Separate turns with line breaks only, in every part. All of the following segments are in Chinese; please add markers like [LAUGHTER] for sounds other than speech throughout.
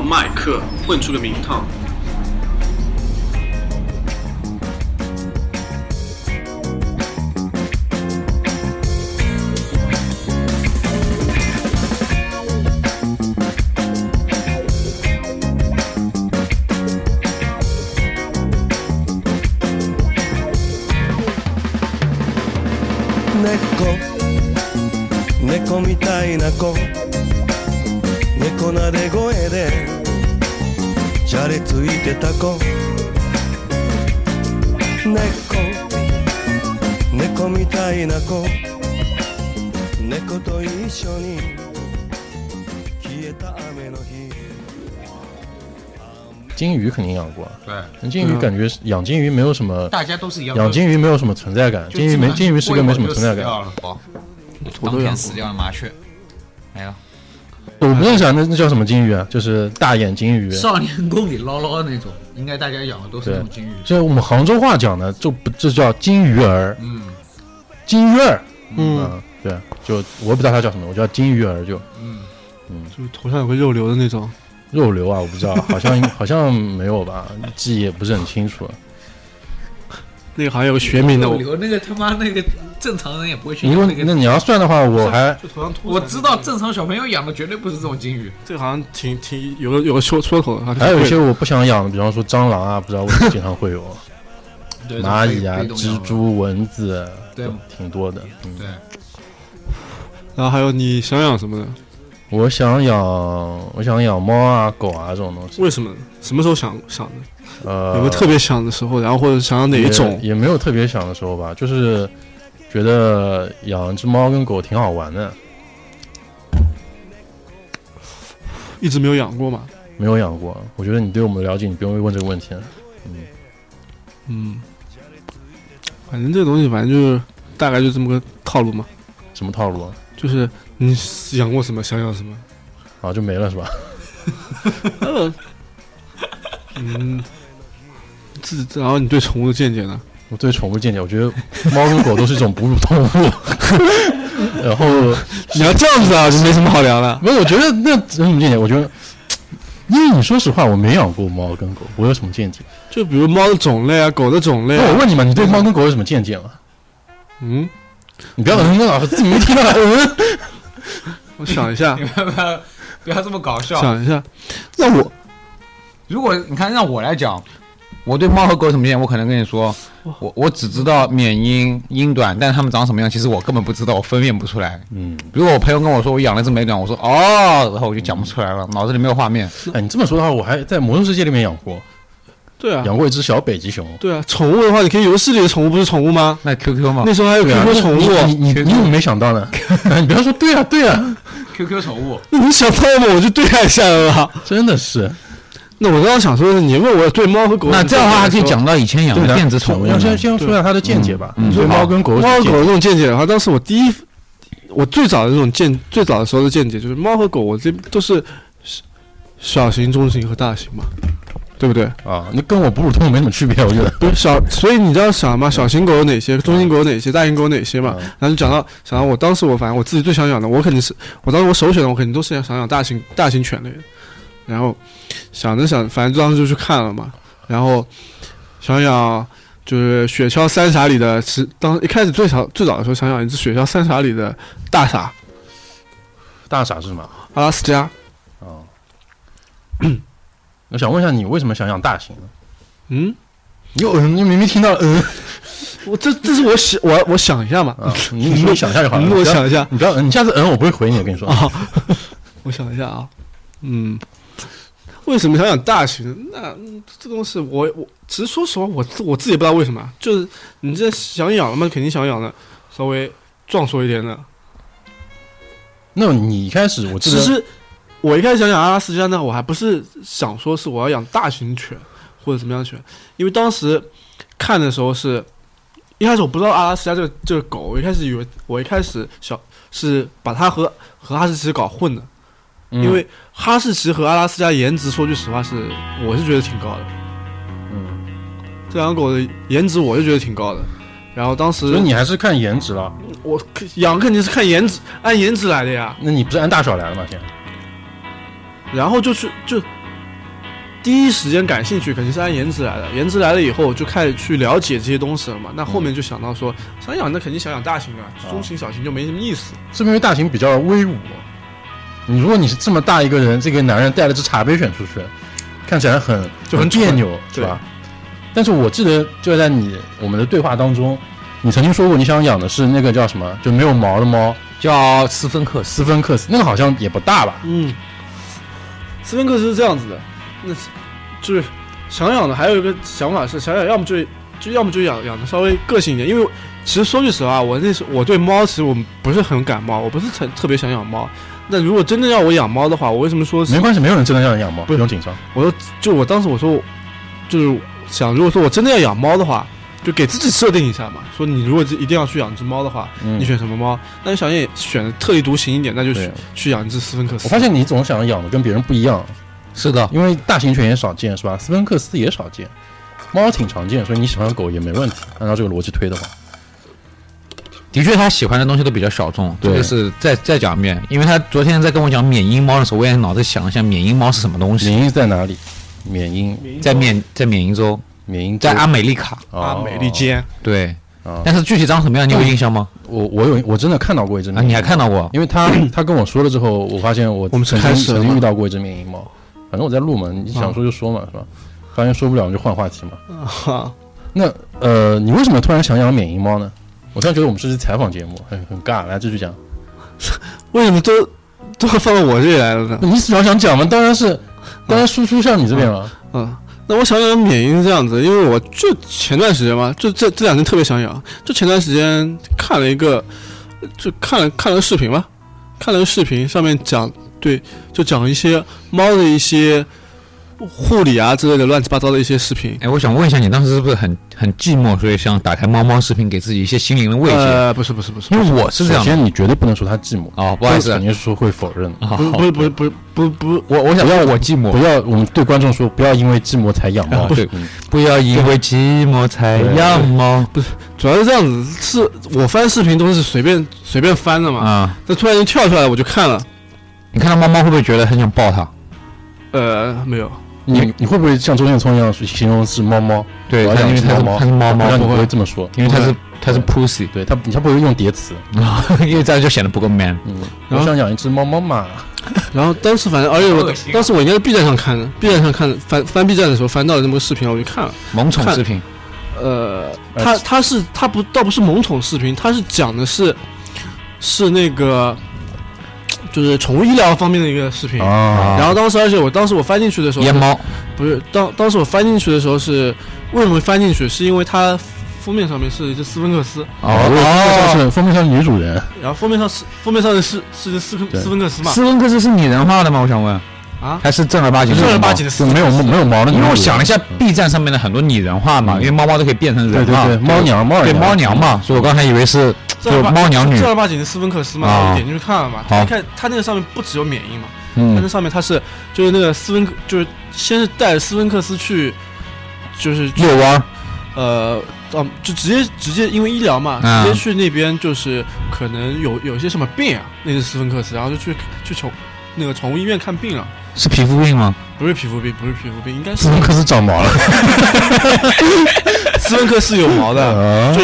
麦克混出个名堂。
ゃれついてた子猫猫みたいな子猫と一緒に消えた雨の日
金鱼肯定养过，
对，
金鱼感觉是养金鱼没有什么，
大家都是一样。
养金鱼没有什么存在感，金鱼没金鱼是个没什么存在感。
哦，当天死掉的麻雀，没了。
我不认识啊，那那叫什么金鱼啊？就是大眼金鱼。
少年宫里捞捞的那种，应该大家养的都是那种金鱼。
就我们杭州话讲的，就不这叫金鱼儿，
嗯，
金鱼儿，嗯，对，就我不知道它叫什么，我叫金鱼儿就，
嗯
嗯，
就是头上有个肉瘤的那种。
肉瘤啊，我不知道，好像好像没有吧，记忆也不是很清楚。
那个好像有个学名的，
肉瘤那个他妈那个正常人也不会去。
如果那你要算的话，我还
我知道正常小朋友养的绝对不是这种金鱼。
这个好像挺挺有个有个说说头的。
还有一些我不想养的，比方说蟑螂啊，不知道为什么经常会有。[LAUGHS] 蚂蚁啊，蜘蛛、蚊子，
对，
挺多的。
对。
然后还有你想养什么的？
我想养，我想养猫啊、狗啊这种东西。
为什么？什么时候想想的？
呃，
有没有特别想的时候？然后或者想要哪一种？
也没有特别想的时候吧，就是觉得养一只猫跟狗挺好玩的。
一直没有养过嘛？
没有养过。我觉得你对我们的了解，你不用问这个问题了。
嗯嗯，反正这个东西，反正就是大概就这么个套路嘛。
什么套路啊？
就是你养过什么，想养什么，
啊，就没了是吧？[LAUGHS]
嗯，这然后你对宠物的见解呢？
我对宠物见解，我觉得猫跟狗都是一种哺乳动物。[LAUGHS] 然后 [LAUGHS]
你要这样子啊，就没什么好聊的。
没有，我觉得那有什么见解？我觉得，因为你说实话，我没养过猫跟狗，我有什么见解？
就比如猫的种类啊，狗的种类。
那我问你嘛，你对猫跟狗有什么见解吗？
嗯，
你不要跟老师，自己没听到嗯。
我想一下，
你不要不要这么搞笑。
想一下，那我
如果你看让我来讲，我对猫和狗什么见解？我可能跟你说，我我只知道缅因、英短，但是它们长什么样，其实我根本不知道，我分辨不出来。
嗯，
如果我朋友跟我说我养了只美短，我说哦，然后我就讲不出来了，脑子里没有画面。
哎，你这么说的话，我还在魔兽世界里面养过。
对啊，
养过一只小北极熊。
对啊，宠物的话，你可以游戏里的宠物不是宠物吗？
那 QQ 吗？
那时候还有 QQ 宠物，
你你你怎么没想到呢？[LAUGHS] 你不要说对啊对啊
，QQ 宠物，那
你想到吗？我就对一下了，
真的是。
那我刚刚想说的是，你问我对猫和狗，
那这样的话还可以讲到以前养的电子宠物。
要先先说一下他的见解吧。对猫跟狗，
猫和狗这种见解的话，当时我第一，我最早的这种见，最早的时候的见解就是猫和狗，我这都是小型、中型和大型嘛。对不对
啊？你跟我哺乳动物没什么区别，我觉得。[LAUGHS]
不是小，所以你知道想嘛？小型狗有哪些？中型狗有哪些？大型狗有哪些嘛？然后就讲到，想到我当时我反正我自己最想养的，我肯定是我当时我首选的，我肯定都是想想养大型大型犬类的。然后想着想，反正当时就去看了嘛。然后想想就是雪橇三傻里的，是当一开始最早最早的时候想想一只雪橇三傻里的大傻。
大傻是什么？
阿拉斯加。
哦。[CLEARS THROAT] 我想问一下，你为什么想养大型呢？
嗯，
你嗯，你明明听到嗯，
我这这是我想我我想一下嘛，
啊，你你想一下就好了。[LAUGHS]
我想一下，
你不要嗯，你下次嗯，我不会回你，我跟你说。
啊，[LAUGHS] 我想一下啊，嗯，为什么想养大型？那这东西我我其实说实话，我我自己不知道为什么，就是你这想养了嘛，肯定想养的稍微壮硕一点的。
那你一开始我
其实。我一开始想养阿拉斯加呢，我还不是想说是我要养大型犬或者怎么样犬，因为当时看的时候是，一开始我不知道阿拉斯加这个这个狗，我一开始以为我一开始小是把它和和哈士奇搞混的，因为哈士奇和阿拉斯加颜值说句实话是我是觉得挺高的，
嗯，
这两狗的颜值我是觉得挺高的，然后当时
所以你还是看颜值了。
我养肯定是看颜值，按颜值来的呀。
那你不是按大小来的吗？天
然后就是就第一时间感兴趣，肯定是按颜值来的。颜值来了以后，就开始去了解这些东西了嘛。那后面就想到说，想养那肯定想养大型的，中型小型就没什么意思。
是不是因为大型比较威武？你如果你是这么大一个人，这个男人带了只茶杯犬出去，看起来很
就很
别扭，
对
是吧？但是我记得就在你我们的对话当中，你曾经说过你想养的是那个叫什么，就没有毛的猫，
叫斯芬克斯。
斯芬克斯，那个好像也不大吧？
嗯，斯芬克斯是这样子的，那是就是想养的，还有一个想法是想养，要么就就要么就养养的稍微个性一点，因为其实说句实话，我那时我对猫其实我不是很感冒，我不是特特别想养猫。那如果真的要我养猫的话，我为什么说
没关系，没有人真的要你养猫，不用紧张。
我说，就我当时我说，就是想，如果说我真的要养猫的话，就给自己设定一下嘛。说你如果一定要去养只猫的话，
嗯
你选什么猫？那你想也选特立独行一点，那就去去养一只斯芬克斯。
我发现你总想养的跟别人不一样，
是的，
因为大型犬也少见，是吧？斯芬克斯也少见，猫挺常见，所以你喜欢狗也没问题。按照这个逻辑推的话，
的确他喜欢的东西都比较小众。这
对
个是再再讲一遍，因为他昨天在跟我讲缅因猫的时候，我也脑子想了一下缅因猫是什么东西。
缅因在哪里？缅因，
在缅在缅因州，
缅因
在阿美利卡。
啊，
哦
美利坚，
对，
啊
但是具体长什么样，你有印象吗？
我我有我真的看到过一只
啊，你还看到过？
因为他他跟我说了之后，我发现我
我们是
曾经遇到过一只缅因猫。反正我在录嘛，你想说就说嘛，是吧？发现说不了，我们就换话题嘛。
哈，
那呃，你为什么突然想养缅因猫呢？我突然觉得我们这是期采访节目，很很尬。来继续讲，
为什么都都放到我这里来了呢？
你主要想讲吗？当然是，当然输出向你这边了。
嗯，那我想养缅因是这样子，因为我就前段时间嘛，就这这两天特别想养，就前段时间看了一个，就看了看了个视频吧，看了个视频，上面讲对，就讲一些猫的一些护理啊之类的乱七八糟的一些视频。
哎，我想问一下，你当时是不是很很寂寞，所以想打开猫猫视频，给自己一些心灵的慰藉？
呃，不是不是不是，
因为我是这样的。
首先，你绝对不能说他寂寞，
哦，不好意思
肯定是说会否认的。
啊，
不是不是不是不是不是不，
我我想要我寂寞
不，要，我们对观众说，不要因为寂寞才养猫。
对
嗯
不要因为寂寞才养猫不是
主要是这样子，是我翻视频都是随便随便翻的嘛，
啊！
这突然间跳出来我就看了，
你看到猫猫会不会觉得很想抱它？
呃，没有，
你你会不会像周建聪一样形容是猫猫？
对，
我要
它因为它是
猫猫，
它是猫猫，
不
不会
会这么说，
因为它是它是 pussy，
对它它不会用叠词。[LAUGHS]
因为这样就显得不够 man。
嗯，
然后
我想养一只猫猫嘛。[LAUGHS]
然后当时反正，而且我当时我应该是 B 站上看的，B 站上看的翻翻 B 站的时候翻到了那么个视频，我就看了。
萌宠视频，
呃，
呃
他他是他不倒不是萌宠视频，他是讲的是是那个就是宠物医疗方面的一个视频。
啊
然后当时，而且我当时我翻进去的时候
猫
不是当当时我翻进去的时候是为什么会翻进去？是因为它封面上面是一只斯芬克斯，
哦，封面上是封面上是女主人，
然后封面上是封面上的是是只斯芬斯芬克斯嘛？
斯芬克斯是拟人化的吗？我想问，
啊，
还是正儿八经的
正儿八经的
就
斯芬克斯
没有没有毛的。
因为我想了一下，B 站上面的很多拟人化嘛，
嗯
因为猫猫都可以变成人嘛，
对对对，猫娘猫
对猫娘嘛，所以我刚才以为是就
正儿八
猫娘女
正儿八经的斯芬克斯嘛，
啊
我点进去看了嘛。
好
他看他那个上面不只有缅因嘛，他那
嗯，
上面他是就是那个斯芬克，就是先是带斯芬克斯去，就是去
遛弯儿，
呃，嗯，就直接直接因为医疗嘛，
啊
直接去那边就是可能有有些什么病啊，那是斯芬克斯，然后就去去宠那个宠物医院看病了，
是皮肤病吗？
不是皮肤病，不是皮肤病，应该是
斯芬克斯长毛了。[LAUGHS]
斯芬克斯有毛的，
就，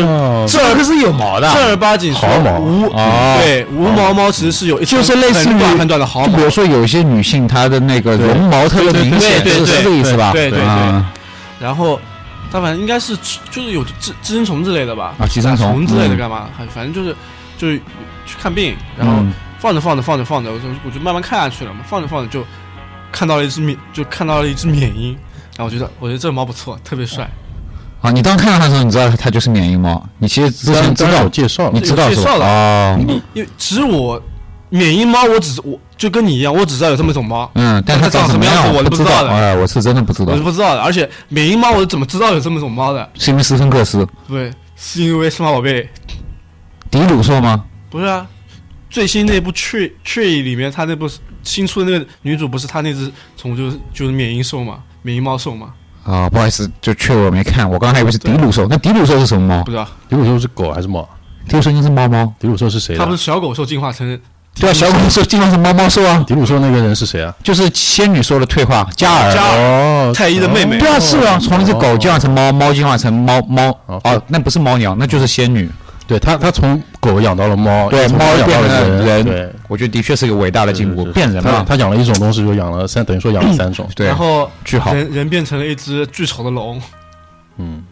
斯芬克是有毛的，
正儿八经说
毫毛
无
哦
对无毛猫其实是有一
就是类似于
很短的毫毛。
比，如说有一些女性她的那个绒毛特别明显，是是这个意思吧？
对对对。
啊。
然后它反正应该是就是有寄寄生虫之类的吧，
啊寄生虫。
虫之类的
嗯
干嘛？还反正就是就是去看病，然后
嗯
放着放着放着放着，我就我就慢慢看下去了嘛，放着放着就看到了一只缅，就看到了一只缅因，然后我觉得我觉得这个猫不错，特别帅。
啊，你刚看到它的时候，你知道它就是缅因猫，你其实之前知道
我介绍了
你知道是吧？
有介绍了
啊，
因为其实我缅因猫，我只我就跟你一样，我只知道有这么一种猫，
嗯，但它
它长
长什么
样子我
我不知道，
都不知道的
哎，我是真的不知道
我是，不知道的。而且缅因猫，我怎么知道有这么一种猫的？
是因为斯芬克斯、
对，是因为数码宝贝
迪鲁兽吗？
不是啊，最新那部《Tree Tree》里面，它那部新出的那个女主不是她那只宠物就是就是缅因兽嘛，缅因猫兽嘛。
啊，不好意思，就确我没看，我刚刚还以为是迪鲁兽。那迪鲁兽是什么猫
不？知道，
迪鲁兽是狗还是猫？
迪鲁兽应该是猫猫。
迪鲁兽是谁的
它不？是小狗兽进化成
对啊，小狗兽进化成猫猫兽啊，
迪鲁兽那个人是谁啊？
就是仙女兽的退化，加尔。
加尔
哦，
太一的妹妹
对啊，是啊，从一只狗进化成猫，猫进化成猫猫。
哦
哦，那不是猫娘，那就是仙女。
对他，他从狗养到了猫，
对，
从
猫
养到
变成了
了人，对，，
我觉得的确是个伟大的进步，变人嘛。
他他养了一种东西，就养了三，等于说养了三种。
对
然，后
巨好
人人变成了一只巨丑的龙。
嗯，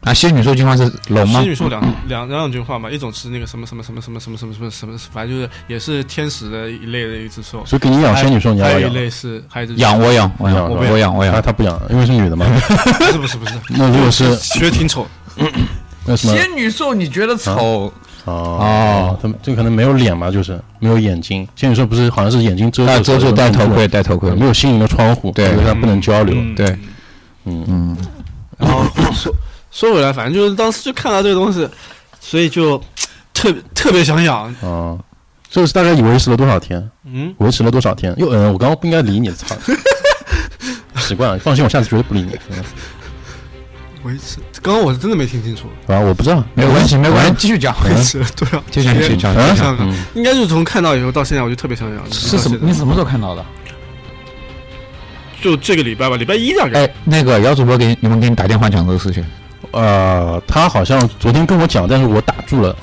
啊，仙女兽进化是龙吗
仙？女兽两两两种进化嘛，一种是那个什么什么什么什么什么什么什么什么，反正就是也是天使的一类的一只兽。
所以给你养仙女兽，你要养
还有一。类是还有一只
养我养我养
养
我养我
他
养。
他不养，因为是女的嘛。
不是不是不是，[LAUGHS]
那如果是
觉得挺丑。[LAUGHS]
那什么
女兽你觉得丑？
哦，他们这可能没有脸嘛，就是没有眼睛。仙女兽不是好像是眼睛遮
啊，
住，
遮住戴头盔，戴头盔。
没有心灵的窗户，
对
所以它不能交流。
嗯
对，
嗯，
嗯，
然后 [COUGHS] 说说回来，反正就是当时就看到这个东西，所以就特别特别想养。
哦，这是大概维持了多少天？
嗯，
维持了多少天？又嗯，我刚刚不应该理你，操！[LAUGHS] 习惯了，放心，我下次绝对不理你。嗯
维持。刚刚我是真的没听清楚。
啊，我不知道，
没有关系，没有关系，继续讲。
维持，对啊，
继续，继续讲。
应该就是从看到以后到现在，我就特别想讲。
是什么？你什么时候看到的？
就这个礼拜吧，礼拜一大概。
哎，那个姚主播给你们给你打电话讲这个事情，
呃，他好像昨天跟我讲，但是我打住了，[LAUGHS]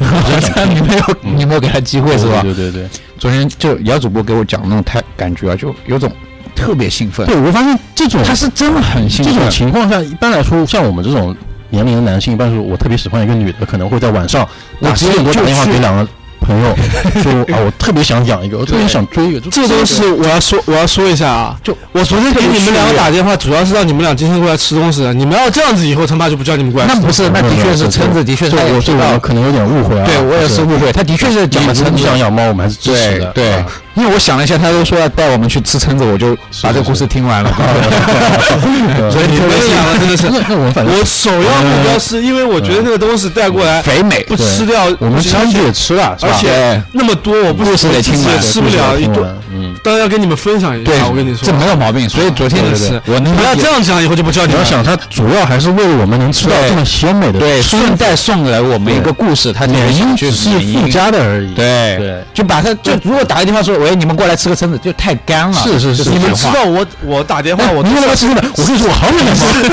你没有你没有给他机会是吧？
对对对对。
昨天就姚主播给我讲那种太感觉啊，就有种特别兴奋。
对，我发现这种
他是真的很兴奋
这种。情况下，一般来说，像我们这种年龄的男性，一般是我特别喜欢一个女的，可能会在晚上
我直接
打十点多打电话给两个朋友，说 [LAUGHS] 啊，我特别想养一个，我特别想追一个，
这都是我要说，我要说一下啊，
就
我昨天给你们两个打电话，主要是让你们俩今天过来吃东西的。你们要这样子，以后他妈就不叫你们过来吃。
那不是，那的确是橙子，的确是
这我这
他也知道
我可能有点误会啊。
对我也是误会，他的确是讲了蛏
你想。养猫，我们还是支持的。
对因为我想了一下，他都说要带我们去吃蛏子，我就把这个故事听完了。[LAUGHS]
所以
你们想了真的是，[LAUGHS]
那那我反正
我首要目标是因为我觉得那个东西带过来
肥美，
不吃掉，
我们蛏子也吃了，
而且那么多，我不
故事得听完
也吃不了一顿。
顿。嗯，
当然要跟你们分享一下，我跟你说，
这没有毛病。所以昨天
真的是，
我能
不要这样讲，以后就不叫你。
你要想，它主要还是为了我们能吃到这么鲜美的
对，顺带送来我们一个故事，他
缅因
就
只是附加的而已。
对
对，
就把它就如果打个电话说，喂，你们过来吃个蛏子，就太干了。
是是是
是
你们知道我我打电话，我
你要不要吃的？我跟你说，我好远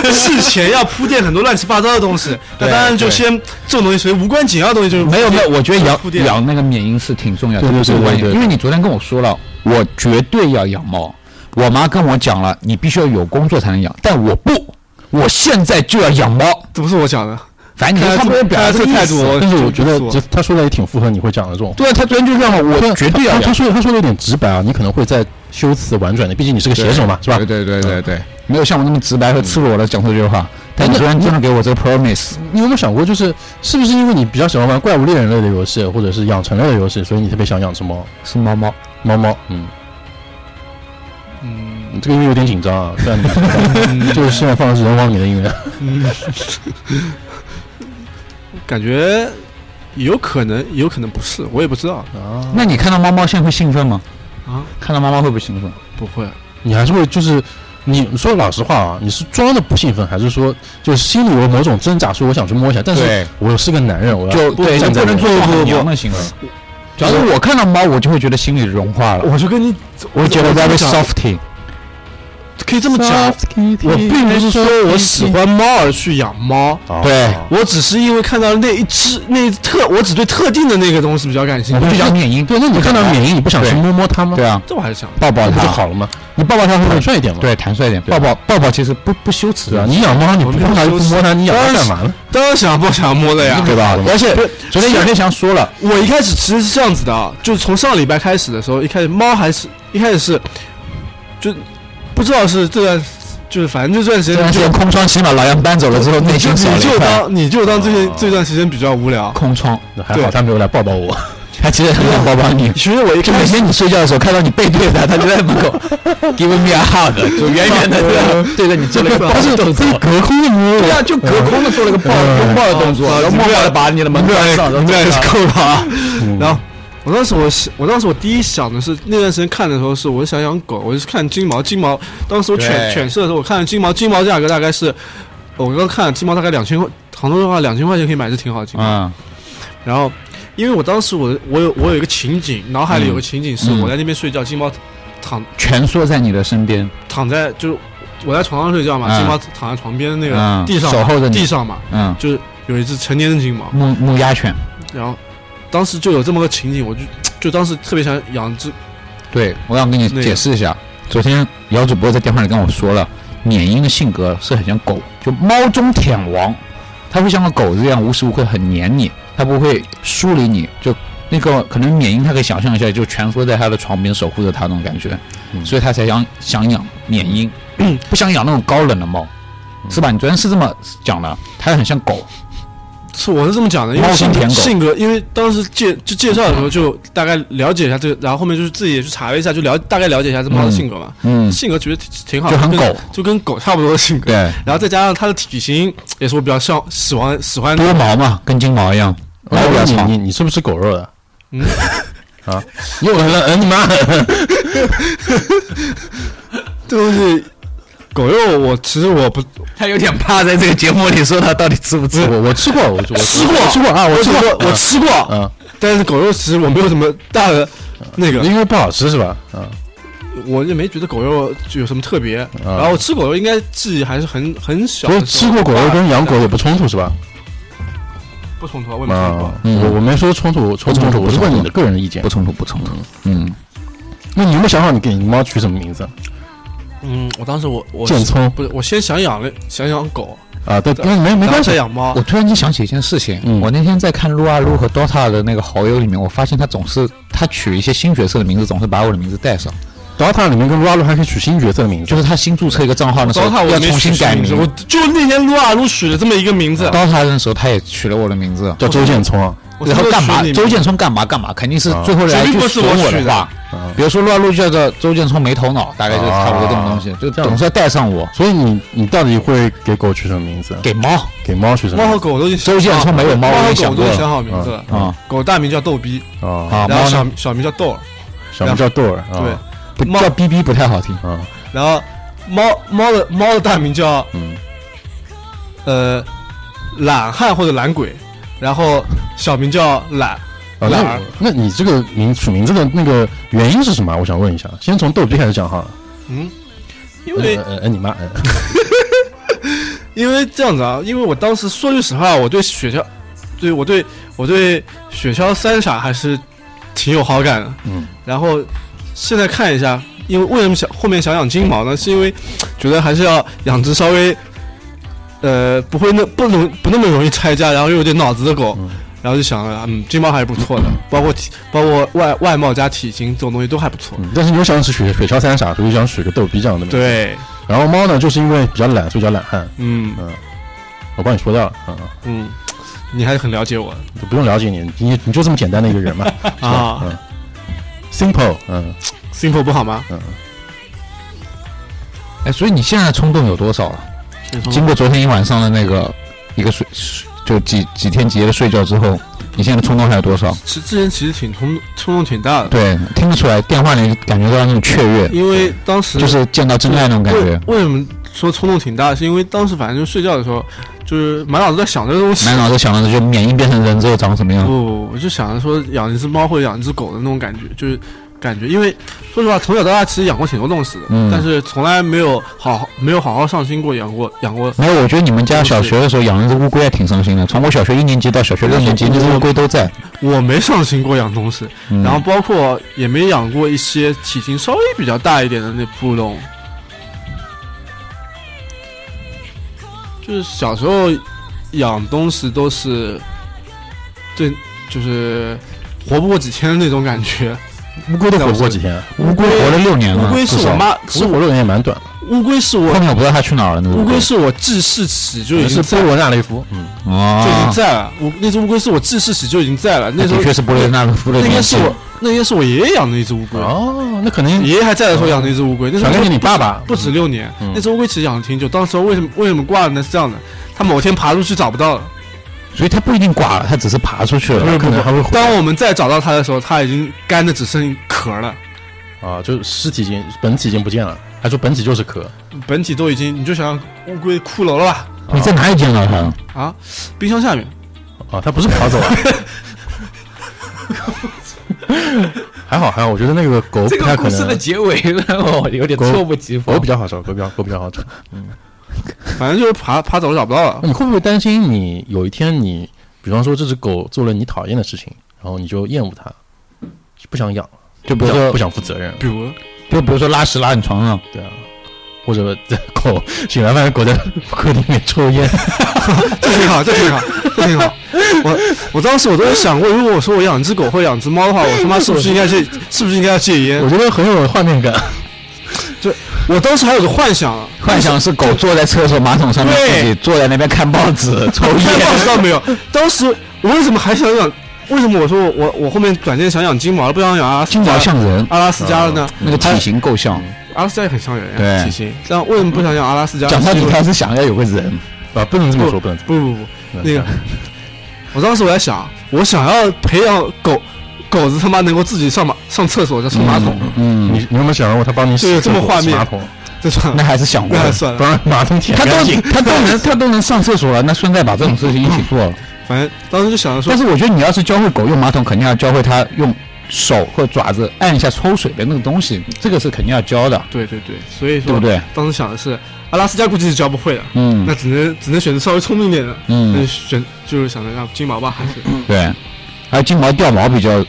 的。[LAUGHS]
事前要铺垫很多乱七八糟的东西，那
对
当然就先这种东西属于无关紧要的东西，就是
没有没有，我觉得养
铺垫
养那个缅因是挺重要的，
对对对
因为你昨天跟我说了，我绝对要养猫。我妈跟我讲了，你必须要有工作才能养，但我不，我现在就要养猫。
这不是我讲的。
反正你
看来
差不多表达
这
个
态度
但是我觉得
就
这他说的也挺符合你会讲的这种。
对啊，他昨天就这样了，我绝对要
他。说他说的有点直白啊，你可能会在修辞婉转的，毕竟你是个写手嘛，是吧？
对对对对对，没有像我那么直白和赤裸的讲出这句话。但你昨天真的给我这个 promise，
你有没有想过，就是是不是因为你比较喜欢玩怪物猎人类的游戏，或者是养成类的游戏，所以你特别想养只猫
是猫猫。
猫猫？嗯，
嗯，
这个音乐有点紧张啊，虽然 [LAUGHS] 就是现在放的是人王里的音乐。
感觉有可能，有可能不是，我也不知道。
啊，
那你看到猫猫现在会兴奋吗？
啊，
看到猫猫会不会兴奋？
不会，
你还是会就是。你说老实话啊，你是装的不兴奋，还是说就是心里有某种挣扎，说我想去摸一下，但是
对
我是个男人，我要
就不能做
那
很娘的行为。主要是我看到猫，我就会觉得心里融化了，
我就跟你，
我觉得 very softy。
可以这么讲，我并不是说我喜欢猫而去养猫，
哦。
对
我只是因为看到那一只那一特，我只对特定的那个东西比较感兴趣。
我就养缅因，
对，那你看到缅因，你不想去摸摸它吗？
对啊，
这我还是想。
抱抱它。
不就好了吗？
你抱抱它会不会
坦率一点嘛。
对坦率一点，抱抱抱抱其实不不羞耻
对啊，你养猫你不
我们
碰它
就
不摸它，你养它干嘛呢？
当然想不想摸的呀，
对吧？而且昨天杨天祥说了，
我一开始其实是这样子的啊，就是从上个礼拜开始的时候，一开始猫还是一开始是，就不知道是这段，就是反正就这段时间就
这段空窗期嘛，老杨搬走了之后，内心少了
你就当你就当这些这段时间比较无聊。
空窗。
那还好他没有来抱抱我。
他其实很想抱抱你，
其实我一
每天你睡觉的时候看到你背对着他，他就在门口 [LAUGHS] give me a hug，就远远的 [LAUGHS] 对。着你做了一个抱的动作，
隔空的摸
对啊，就隔空的做了一个抱拥抱的动作，然后默默的把你的门关上，然后
你们俩也是够了啊。然后我当时我想我当时我第一想的是那段时间看的时候是我想养狗，我是看金毛，金毛当时我犬犬舍的时候我看金毛，金毛价格大概是，我刚看金毛大概两千块，杭州的话两千块钱可以买只挺好的金毛。
嗯
然后，因为我当时我我有我有一个情景，脑海里有个情景是
嗯
我在那边睡觉，金毛躺
蜷缩在你的身边，
躺在就是我在床上睡觉嘛，
嗯
金毛躺在床边的那个
嗯
地上嘛
守候着你
地上嘛，
嗯，
就是有一只成年的金毛，
牧牧鸭犬。
然后当时就有这么个情景，我就 [TSK] 就当时特别想养只，
对，我想跟你解释一下。昨天姚主播在电话里跟我说了，缅因的性格是很像狗，就猫中舔王，它会像个狗子一样无时无刻很黏你，它不会疏离你。就那个可能缅因，它可以想象一下，就蜷缩在它的床边守护着它那种感觉，
嗯
所以它才想想养缅因，不想养那种高冷的猫，是吧？你昨天是这么讲的，它很像狗。
是我是这么讲的，因为性性格，因为当时介就介绍的时候就大概了解一下这个，然后后面就是自己也去查了一下，就了大概了解一下这猫的性格嘛，
嗯，
性格觉得挺挺好的，
就很狗，
就跟狗差不多的性格。
对，
然后再加上它的体型，也是我比较像喜欢喜欢的。
多毛嘛，跟金毛一样，
那
毛比较长
你你。你是不是吃狗肉的？
嗯，
啊，又来了，嗯你妈！
这东西，狗肉我其实我不
他有点怕在这个节目里说他到底吃不吃。
我我吃过，我我
吃过
我吃过啊，我吃过，
我吃过，
嗯，
但是狗肉其实我没有什么大的那个，
因为不好吃是吧？嗯，
我也没觉得狗肉就有什么特别。
啊
然后我吃狗肉应该记忆还是很很小
所以吃过狗肉跟养狗也不冲突是吧？
不冲突啊，我也没冲突
啊
啊。，
嗯
我我没说冲突，冲
不冲突
我是问你的个人意见
不。冲突，不冲突。嗯，
那你有没有想好你给你猫取什么名字
嗯，我当时我我
建聪
不是我先想养了想养狗，
啊？对，那没没关系。
养猫
我。突然间想起一件事情，
嗯
我那天在看撸啊撸和 DOTA 的那个好友里面，我发现他总是他取一些新角色的名字，总是把我的名字带上。
DOTA 里面跟撸啊撸还可以取新角色的名字，
就是他新注册一个账号的时候要重新
改名字，我。就那天撸啊撸取了这么一个名字
，DOTA 的时候他也取了我的名字，
叫周建聪
然后干嘛周建聪干嘛干嘛？肯定是
啊
最后来一句损
我取的
比如说撸啊撸就叫做周建聪没头脑，大概就是差不多这种东西，就总是要带上我。
所以你你到底会给狗取什么名字？
给猫
给猫取什么
猫和？狗都已经
周建聪没有猫
猫和狗都想好名字了。
啊
狗大名叫逗逼，
啊，
啊，
然后小小名叫豆儿，
小名叫豆儿。啊
对，
不叫逼逼不太好听。
啊，
然后猫猫的猫的大名叫
嗯，
呃懒汉或者懒鬼，然后小名叫懒
啊，那
懒。
那你这个名取名字的那个原因是什么啊？我想问一下，先从逗逼开始讲哈。
嗯，因为
呃呃呃，你妈，呃 [LAUGHS]
因为这样子啊，因为我当时说句实话，我对雪橇，对我对我对雪橇三傻还是挺有好感的。
嗯，
然后现在看一下，因为为什么想后面想养金毛呢？是因为觉得还是要养只稍微呃不会那不容不那么容易拆家，然后又有点脑子的狗。
嗯
然后就想了，嗯，金毛还是不错的，包括体，包括外外貌加体型这种东西都还不错。
嗯但是你又想取雪雪橇三傻，所以想取个逗逼这样的。。
对，
然后猫呢，就是因为比较懒，所以叫懒汉。
嗯嗯
我帮你说掉了，嗯，
嗯，你还是很了解我
不用了解你，你你就这么简单的一个人嘛。[LAUGHS]
啊。
嗯，simple，嗯
simple 不好吗？
嗯，
哎，所以你现在冲动有多少了？经过昨天一晚上的那个一个睡，就几几天几夜的睡觉之后，你现在的冲动还有多少？
其实之前其实挺冲冲动挺大的，
对，听得出来，电话里感觉到那种雀跃，
因为当时
就是见到真爱那种感觉
为。为什么说冲动挺大？是因为当时反正就睡觉的时候，就是满脑子在想这个东西。
满脑子想的就缅因变成人之后长什么样
不。不不，我就想着说养一只猫或者养一只狗的那种感觉，就是感觉，因为说实话，从小到大其实养过挺多东西的，
嗯
但是从来没有好好没有好好上心过养过养过。
没有，我觉得你们家小学的时候养了只乌龟还挺伤心的。从我小学一年级到小学六年级，那只乌龟都在。
我没上心过养东西，
嗯
然后包括也没养过一些体型稍微比较大一点的那扑龙。就是小时候养东西都是，对，就是活不过几天的那种感觉。
乌龟都活不过几天，
乌龟活了六年了，
乌龟是我妈，是
活六年也蛮短的。
乌龟是我
后面我不知道它去哪儿了。那
乌龟是我记事起就已经在
波罗纳雷夫，嗯，
哦
就已经在了。我那只乌龟是我记事起就已经在了。那时候
的确是波罗纳夫的
那应该。是我那应该是我爷爷养的一只乌龟。
哦，那可能
爷爷还在的时候养的一只乌龟，那时候
你爸爸
不止六年。
嗯
那只乌龟其实养了挺久，当时为什么为什么挂了呢？是这样的，它某天爬出去找不到了，
所以它不一定挂了，它只是爬出去了。
有可能还会回
当我们再找到它的时候，它已经干的只剩壳了，
啊，就尸体已经本体已经不见了，还说本体就是壳，
本体都已经，你就想想乌龟骷髅了吧？
你在哪里见到它？
啊，冰箱下面，
啊，它不是跑走了。[LAUGHS] 还好还好，我觉得那个狗不太可能，
结尾让我有点
狗
猝不及防
狗比较好找，狗比较狗比较好找。[LAUGHS]
反正就是爬爬走了找不到了。
你会不会担心你有一天你，比方说这只狗做了你讨厌的事情，然后你就厌恶它，不想养，
就比如说
不想不，想负责任，
比如，
就比如说拉屎拉你床上，
对啊，或者这 [LAUGHS] 狗醒来发现狗在客厅里面抽烟，[LAUGHS]
这挺好，这挺好，这挺好。我我当时我都有想过，如果我说我养只狗或者养只猫的话，我他妈是不是应该戒，是不是应该要戒烟
我？觉得很有画面感。
我当时还有个幻想，
幻想是狗坐在厕所马桶上面，自己坐在那边看报纸 [LAUGHS] 抽
看报纸
烟。
倒没有。当时我为什么还想养？为什么我说我我我后面转念想养金毛，不想养阿拉斯加
金
加
毛像人，
阿拉斯加了呢？
那个体型够像。
阿拉斯加也很像人呀，
对
体型。但为什么不想养阿拉斯加？
讲到底，
是因为
他是想要有个人。
啊，不能这么说，不能
不不不，那个，我当时我在想，我想要培养狗，狗子他妈能够自己上马上厕所再冲马桶，
嗯，
你你有没有想过他帮你洗
对这么画面
马桶，
这算
那还是想过的。
那还算了。
不然马桶舔
他
干净
都。他都能 [LAUGHS] 他都能上厕所了，那顺带把这种事情一起做了。[LAUGHS]
反正当时就想着说
但，是我觉得你要是教会狗用马桶，肯定要教会它用手和爪子按一下抽水的那个东西，这个是肯定要教的，
对对对，所以说
对不对？
当时想的是，阿拉斯加估计是教不会的，
嗯
那只能只能选择稍微聪明一点的，那
嗯，
选就是想着让金毛吧，还是
对。而金毛掉毛比较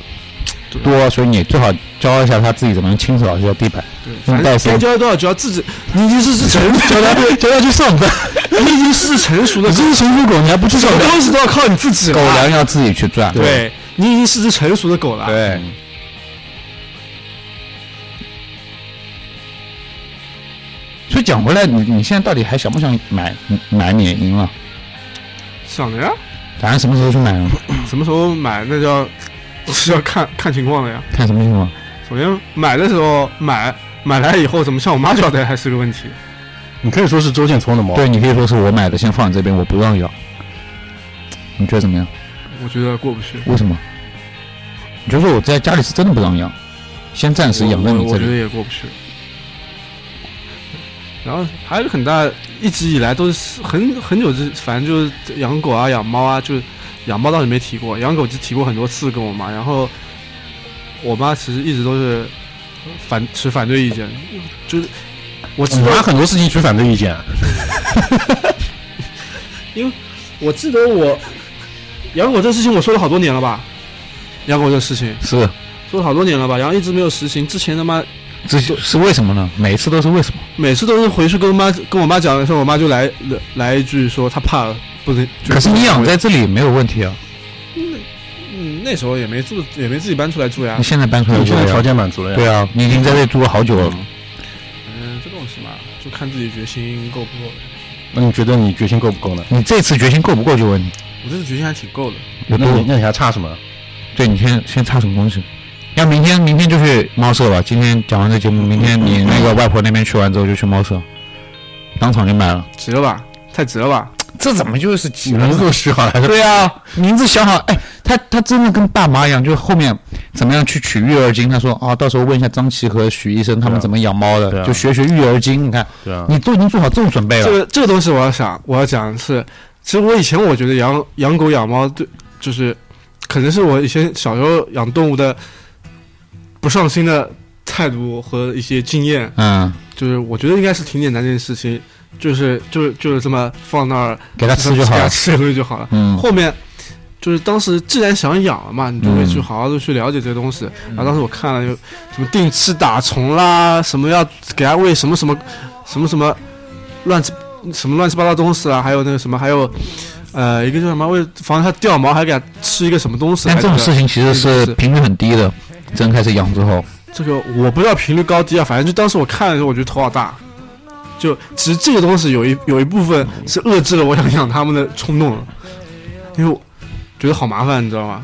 多，所以你最好教一下它自己怎么样清扫一下地板。
对，反正
用带绳
该教多少教自己，你已经是只成教 [LAUGHS] 它教它去上班，[LAUGHS] 你已经是成熟的狗，
成熟狗，你还不知
什么东西都要靠你自己
狗粮要自己去赚。
对你已经是只成熟的狗了，
对，所以讲回来，你你现在到底还想不想买买缅因了？
想的呀，
打算什么时候去买呢？[COUGHS]
什么时候买那叫 [LAUGHS] 是要看看情况的呀。
看什么情况？
首先买的时候买买来以后怎么向我妈交代还是个问题。
你可以说是周建聪的猫，
对你可以说是我买的，先放你这边，我不让养。你觉得怎么样？
我觉得过不去，
为什么？你就说我在家里是真的不让养，先暂时养在
你这里我觉得。也过不去。然后还有个很大，一直以来都是很很久之，反正就是养狗啊、养猫啊，就养猫倒是没提过，养狗就提过很多次跟我妈。然后我妈其实一直都是反持反对意见，就是我记得
你妈很多事情持反对意见。[LAUGHS]
因为我记得我养狗这事情我说了好多年了吧，养狗这事情
是，
说了好多年了吧，然后一直没有实行。之前他妈
这是为什么呢？每一次都是为什么？
每次都是回去跟我妈跟我妈讲的时候，我妈就来来来一句说她怕不能。
可是你养在这里没有问题啊，
嗯那时候也没住也没自己搬出来住呀
你。现在搬出来
住现在条。件满足了呀。
对啊，你已经在这里住了好久了。
嗯，这东西嘛，就看自己决心够不够了。
那你觉得你决心够不够呢？
你这次决心够不够？就问你，
我这次决心还挺够的。
有多
那你？那你还差什么？
对你先先差什么东西？要明天明天就去猫舍吧。今天讲完这节目，明天你那个外婆那边去完之后就去猫舍，当场就买了。
值了吧？太值了吧？
这怎么就是
名字都许好了，
对啊，[LAUGHS] 名字想好，哎，他他真的跟爸妈一样，就是后面怎么样去取育儿经，他说啊，到时候问一下张琪和许医生他们怎么养猫的，
对啊
就学学育儿经。你看，
对啊，
你都已经做好这种准备了，
这个这个东西我要想我要讲的是，其实我以前我觉得养养狗养猫对，就是可能是我以前小时候养动物的不上心的态度和一些经验，
嗯，
就是我觉得应该是挺简单的一件事情，就是就是就是这么放那儿
给他吃就好了。
给它吃东西就好了。
嗯，
后面就是当时既然想养了嘛，你就会去
嗯
好好的去了解这些东西。然后当时我看了有什么定期打虫啦，什么要给它喂什么什么什么什么乱七什么乱七八糟东西啦，还有那个什么还有呃一个叫什么为防止它掉毛，还给它吃一个什么东西。
但这种事情其实是频率很低的，真开始养之后，
这个我不知道频率高低啊，反正就当时我看的时候，我觉得头好大。就其实这个东西有一有一部分是遏制了我想养它们的冲动了，因为我觉得好麻烦，你知道吗？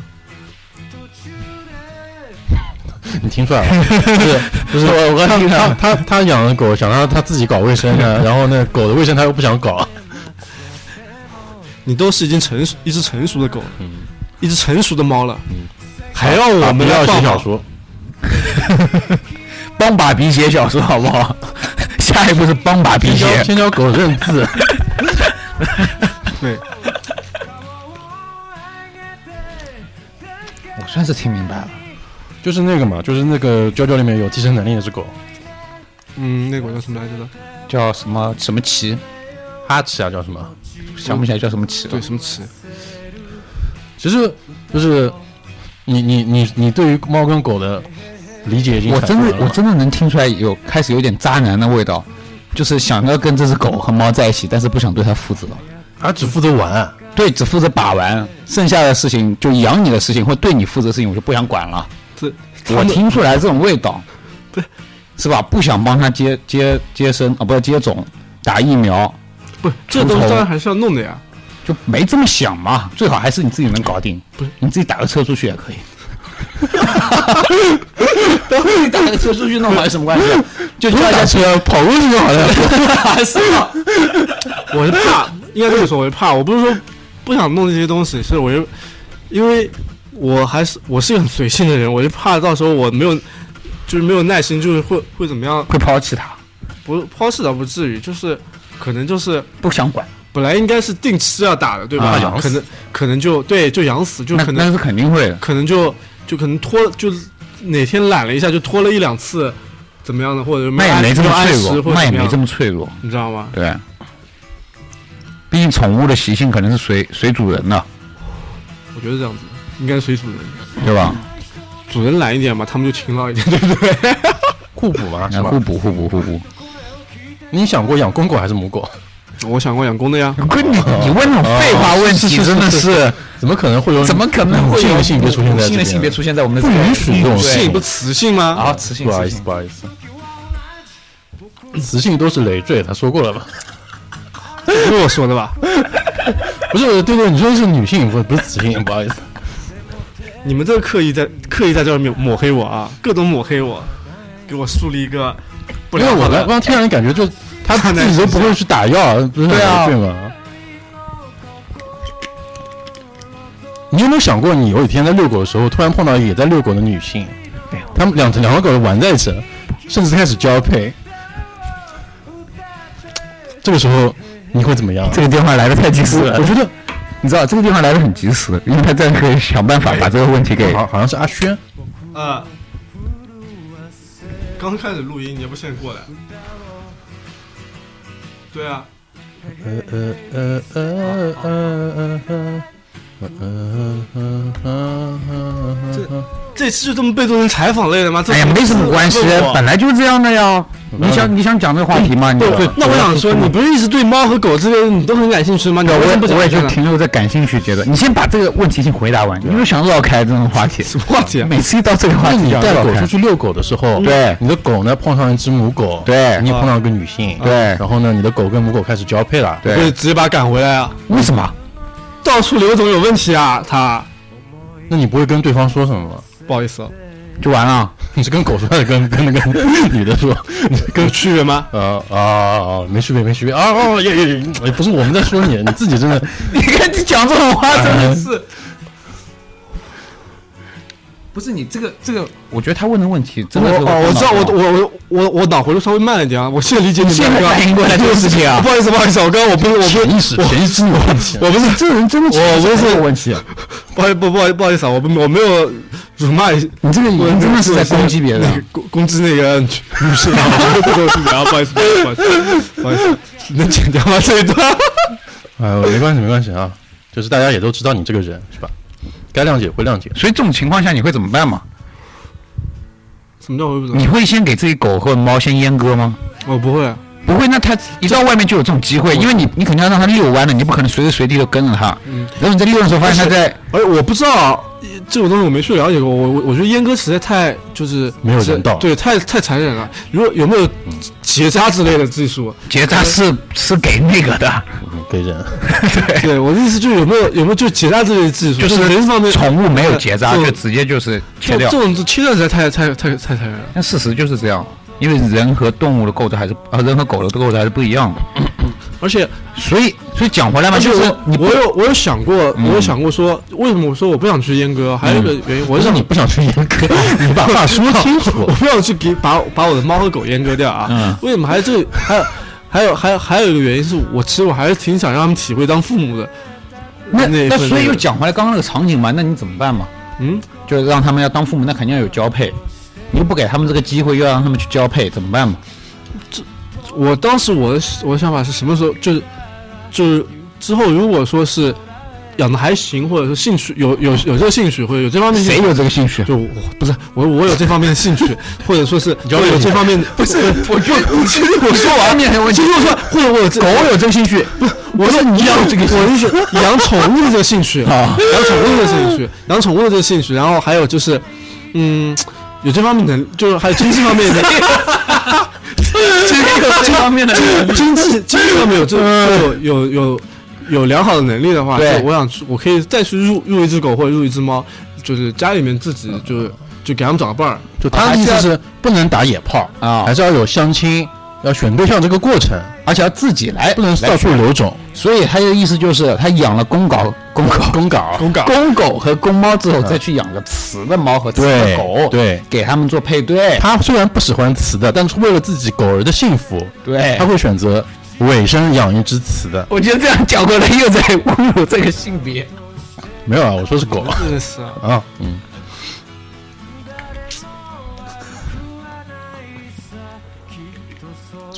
[LAUGHS]
你听出来了？[LAUGHS] 就是就是我我他他他他养的狗想让他自己搞卫生呢，[LAUGHS] 然后呢狗的卫生他又不想搞，
你都是已经成熟一只成熟的狗了，
嗯
一只成熟的猫了，还要我们
要写 [LAUGHS] 小说，
帮把笔写小说好不好？[LAUGHS] 下一步是帮把笔
先教
写。
先教狗认字。[LAUGHS]
对，
我算是听明白了。
就是那个嘛，就是那个娇娇里面有寄生能力那只狗，
嗯，那狗叫什么来着的？
叫什么什么奇？
哈奇啊叫什么？
想不起来叫什么奇了。
对，什么奇？
其实就是你你你你对于猫跟狗的理解已经
我真的我真的能听出来有开始有点渣男的味道，就是想要跟这只狗和猫在一起，但是不想对它负责。
他只负责玩，
对，只负责把玩，剩下的事情就养你的事情或对你负责的事情，我就不想管了。
这
我听出来这种味道，[LAUGHS]
对，
是吧？不想帮它接接接生啊，不是接种，打疫苗，
不，这东西当然还是要弄的呀。
就没这么想嘛。最好还是你自己能搞定，
不是
你自己打个车出去也可以。等会你打个车出去弄好有什么关系？啊 [LAUGHS] 就叫一下车跑过去就好了。[LAUGHS] 是吗？
我是怕，应该这么说，我是怕，我不是说不想弄这些东西，是我就因为我还是我是一个很随性的人，我就怕到时候我没有，就是没有耐心，就是会会怎么样？
会抛弃他，
不抛弃倒不至于，就是可能就是
不想管，
本来应该是定期要打的，对吧？
啊
可能可能就对，就养死，就可能
那那是肯定会的。
可能就就可能拖，就哪天懒了一下，就拖了一两次，怎么样的，或者
那也没这么脆弱，那也没这
么
脆弱，
你知道吗？
对。毕竟宠物的习性可能是随随主人的，
我觉得这样子应该随主人，
对吧？
主人懒一点嘛，他们就勤劳一点，对不对？[LAUGHS]
互补嘛，是吧
那互？补互补互补。
你想过养公狗还是母狗？
我想过养公的呀，
跟你你问那种废话问题，真的是
怎么可能会有
怎么可能会有
性别出现在
性的性别出现在我们的
不允许这种
性不雌性吗？
啊，雌性
不好意思，不好意思，雌性都是累赘，他说过了吧？
不是我说的吧？[LAUGHS]
不是，对对，你说的是女性，不不是雌性，不好意思。
你们这个刻意在刻意在这儿抹抹黑我啊，各种抹黑我，给我树立一个不
因为我
良好的。
刚刚听让人感觉就他自己都不会去打药，不是很
对啊
累赘吗？你有没有想过，你有一天在遛狗的时候，突然碰到也在遛狗的女性，他们两两个狗玩在一起了，甚至开始交配，这个时候你会怎么样？
这个电话来的太及时了
我，觉得
你知道这个电话来的很及时，因为他这可以想办法把这个问题给
好好像是阿轩，
啊，刚开始录音，你也不现在过来？对啊，
呃呃呃呃呃呃呃呃。
这次就这么被做成采访类的吗？这
哎呀，没什么关系，本来就是这样的呀。你想你想讲这个话题吗？你
那我想说，你不是一直对猫和狗这边你都很感兴趣吗？
我我也就停留在感兴趣阶段。你先把这个问题先回答完，你就想绕开这种话题。
什么话题啊？
每次一到这个话题，
你带
就要绕开
狗出去遛狗的时候，
对
你的狗呢碰上一只母狗，
对
你也碰到一个女性，
对
然后呢，你的狗跟母狗开始交配了，
对
直接把它赶回来啊！
为什么？
到处流总有问题啊！他
那你不会跟对方说什么吗？
不好意思啊，
就完了？[LAUGHS]
你是跟狗说还是跟跟那个女的说？[LAUGHS] 你跟
区别吗？
呃啊啊，没区别没区别啊哦也也也不是我们在说你，你自己真的 [LAUGHS]
你看你讲这种话真的是。不是你这个这个，我觉得他问的问题真的是
哦，我知道，我我我我我脑回路稍微慢了一点啊，我现在理解你们
现在反应过来这个事情啊
不好意思，不好意思，我刚刚我不是我不
潜意识潜意识有问题。
我不是
这人真的
我不是
有问题。[LAUGHS]
不好意思不不好意思不好意思啊，我不我没有辱骂你，
你这个
我
人真的是在攻击别人
那个攻攻击那个女女士啊，[LAUGHS] [LAUGHS] 不好意思不好意思不好意思，能剪掉吗这一段？
哎呦，没关系没关系啊，就是大家也都知道你这个人是吧？该谅解会谅解。
所以这种情况下你会怎么办嘛？
什么叫我不？
你会先给自己狗或者猫先阉割吗？
我不会，
不会，那它一到外面就有这种机会，因为你你肯定要让它遛弯的，你不可能随时随地都跟着它。然后你在遛的时候发现它在，
哎我不知道这种东西，我没去了解过。我我我觉得阉割实在太就是
没有人道
对，太太残忍了。如果有没有结扎之类的技术？
结扎是是给那个的，
嗯给人，[LAUGHS]
对，我的意思就是有没有有没有就结扎之类的技术？
就是
人方面
宠物没有结扎就直接就是切掉
这。种这种切掉实在太太太太残忍了。
但事实就是这样，因为人和动物的构造还是啊人和狗的构造还是不一样的。
而且
所以所以讲回来嘛，就是
我有我有想过，
嗯
我有想过说，为什么我说我不想去阉割？还有一个原因，我
不是你不想去阉割，[LAUGHS] 你把话说清楚
我。不想去给把把我的猫和狗阉割掉啊！
嗯
为什么还有这个还有还有还有还有一个原因是我其实我还是挺想让他们体会当父母的
那
那
那所以又讲回来刚刚那个场景嘛，那你怎么办嘛？
嗯，
就是让他们要当父母，那肯定要有交配，你又不给他们这个机会，又要让他们去交配，怎么办嘛？
我当时我的我的想法是什么时候就是就是之后如果说是养的还行，或者是兴趣有有有这个兴趣，或者有这方面
谁有这个兴趣？
就我不是我我有这方面的兴趣，[LAUGHS] 或者说是我
交给你
有这方面不是
我就其实我说完面有问题
其实，我说或者我有这
狗有这个兴趣，
不是我说你养这个，我是养宠物的这个兴趣
啊
养宠物的兴趣，养宠物的这个兴趣，然后还有就是，嗯，有这方面的，就是还有经济方面的，
这个这方面的
经济经济方面有这有有有有良好的能力的话，我想去，我可以再去入入一只狗或者入一只猫，就是家里面自己就就给他们找个伴儿，
就他的意思是不能打野炮
啊。
还是要有相亲，要选对象这个过程，
而且要自己来，
不能到处留种。
所以他的意思就是，他养了公狗、公狗、
公狗，
公狗
公狗和公猫之后，再去养个雌的猫和雌的
对
狗，
对，
给他们做配对，
他虽然不喜欢雌的，但是为了自己狗儿的幸福，
对
他会选择尾生养一只雌的。
我觉得这样讲过来又在侮辱这个性别。
没有啊，我说是狗
是啊。
啊，嗯。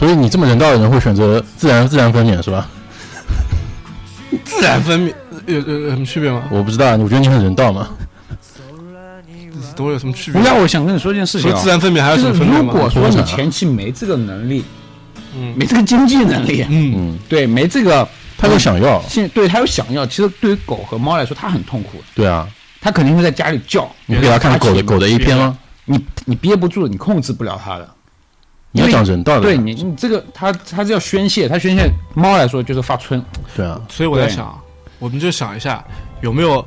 所以你这么人道的人会选择自然自然分娩是吧？
自然分娩有有有什么区别吗？
我不知道，我觉得你很人道嘛。
都有什么区别？
那我想跟你说一件事情
自然分娩还有
就是
什么分别吗？
如果说你前期没这个能力，
嗯
没这个经济能力，
嗯，
嗯，
对，没这个，
他又想要，
现对他又想要，其实对于狗和猫来说，它很痛苦，
对啊，
它肯定会在家里叫，
你给他看狗的狗的 A 片吗？
你你憋不住，你控制不了它的。
你要讲人道的，
对你，你这个它它是要宣泄，它宣泄猫来说就是发春，
对啊，
所以我在想，我们就想一下有没有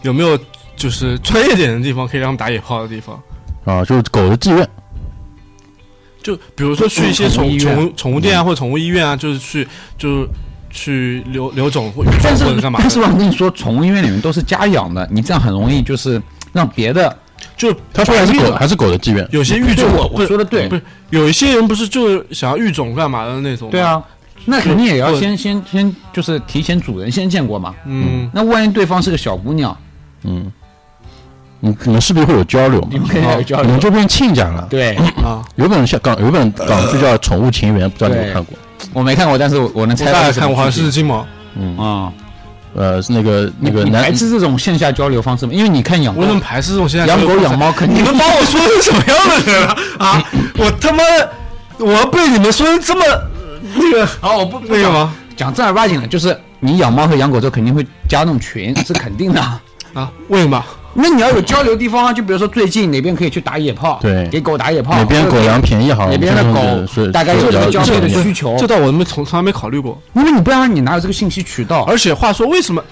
有没有就是专业点的地方可以让他们打野炮的地方。
啊，就是狗的妓院，
就比如说去一些
宠
宠宠物宠物店啊，或者宠物医院啊，就是去就是去留留种或
但是
干嘛的
但是我跟你说，宠物医院里面都是家养的，你这样很容易就是让别的。
就
他说还是狗还是狗的妓院，
有些育种
我我说的对
不，是有一些人不是就想要育种干嘛的那种？
对，啊，那肯定也要先先先就是提前主人先见过嘛。
嗯，
那万一对方是个小姑娘，
嗯，你你们是不是会有交流嘛？
你们肯定有交流
你们。就变亲家了。
对
啊，
有本像港有本港剧叫《宠物情缘》，不知道你们看过？
我没看过，但是我我能猜到
看过，好像是金毛。
嗯，
啊。
呃，是那个那个
排斥这种线下交流方式吗？因为你看养
我怎么排斥这种现在
养狗养猫，肯定
你们把我说成什么样的人了啊？我他妈，我要被你们说成这么那个
好，我不
那个吗？
讲正儿八经的，就是你养猫和养狗之后肯定会加那种群，是肯定的。
啊？为什么？
那你要有交流地方啊，就比如说最近哪边可以去打野炮，
对
给狗打野炮，
哪边狗粮便宜好，
哪边的狗
是
大概有这个交配的需求
这，倒我都没从从来没考虑过。
因为你不然你哪有这个信息渠道？
而且话说，为什么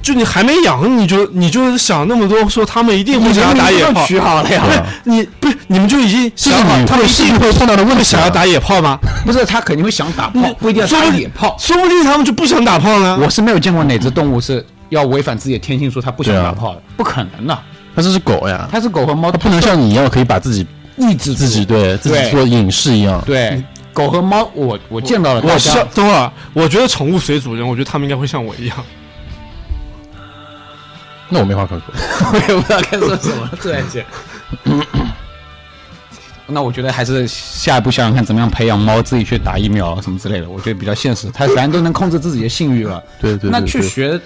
就你还没养，你就你就想那么多，说他们一定会想要打野炮？
取好了呀
不是你不是你们就已经
这
想好他们一定
会碰到的问题啊？
想要打野炮吗？
不是他肯定会想打炮，不一定要打野炮。
说不定他们就不想打炮呢。
我是没有见过哪只动物是要违反自己的天性说他不想打炮的，不可能的。
它这是狗呀，
它是狗和猫，
它不能像你一样可以把自己
抑制住
自己对自己做影视一样。
对狗和猫，我我见到了
我
家
像等会儿，我觉得宠物随主人，我觉得他们应该会像我一样。[LAUGHS]
那我没话可说。
我也不知道该说什么了，突然间。[COUGHS] 那我觉得还是下一步想想看，怎么样培养猫自己去打疫苗什么之类的，我觉得比较现实。它反正都能控制自己的性欲了，
对对对
那去
对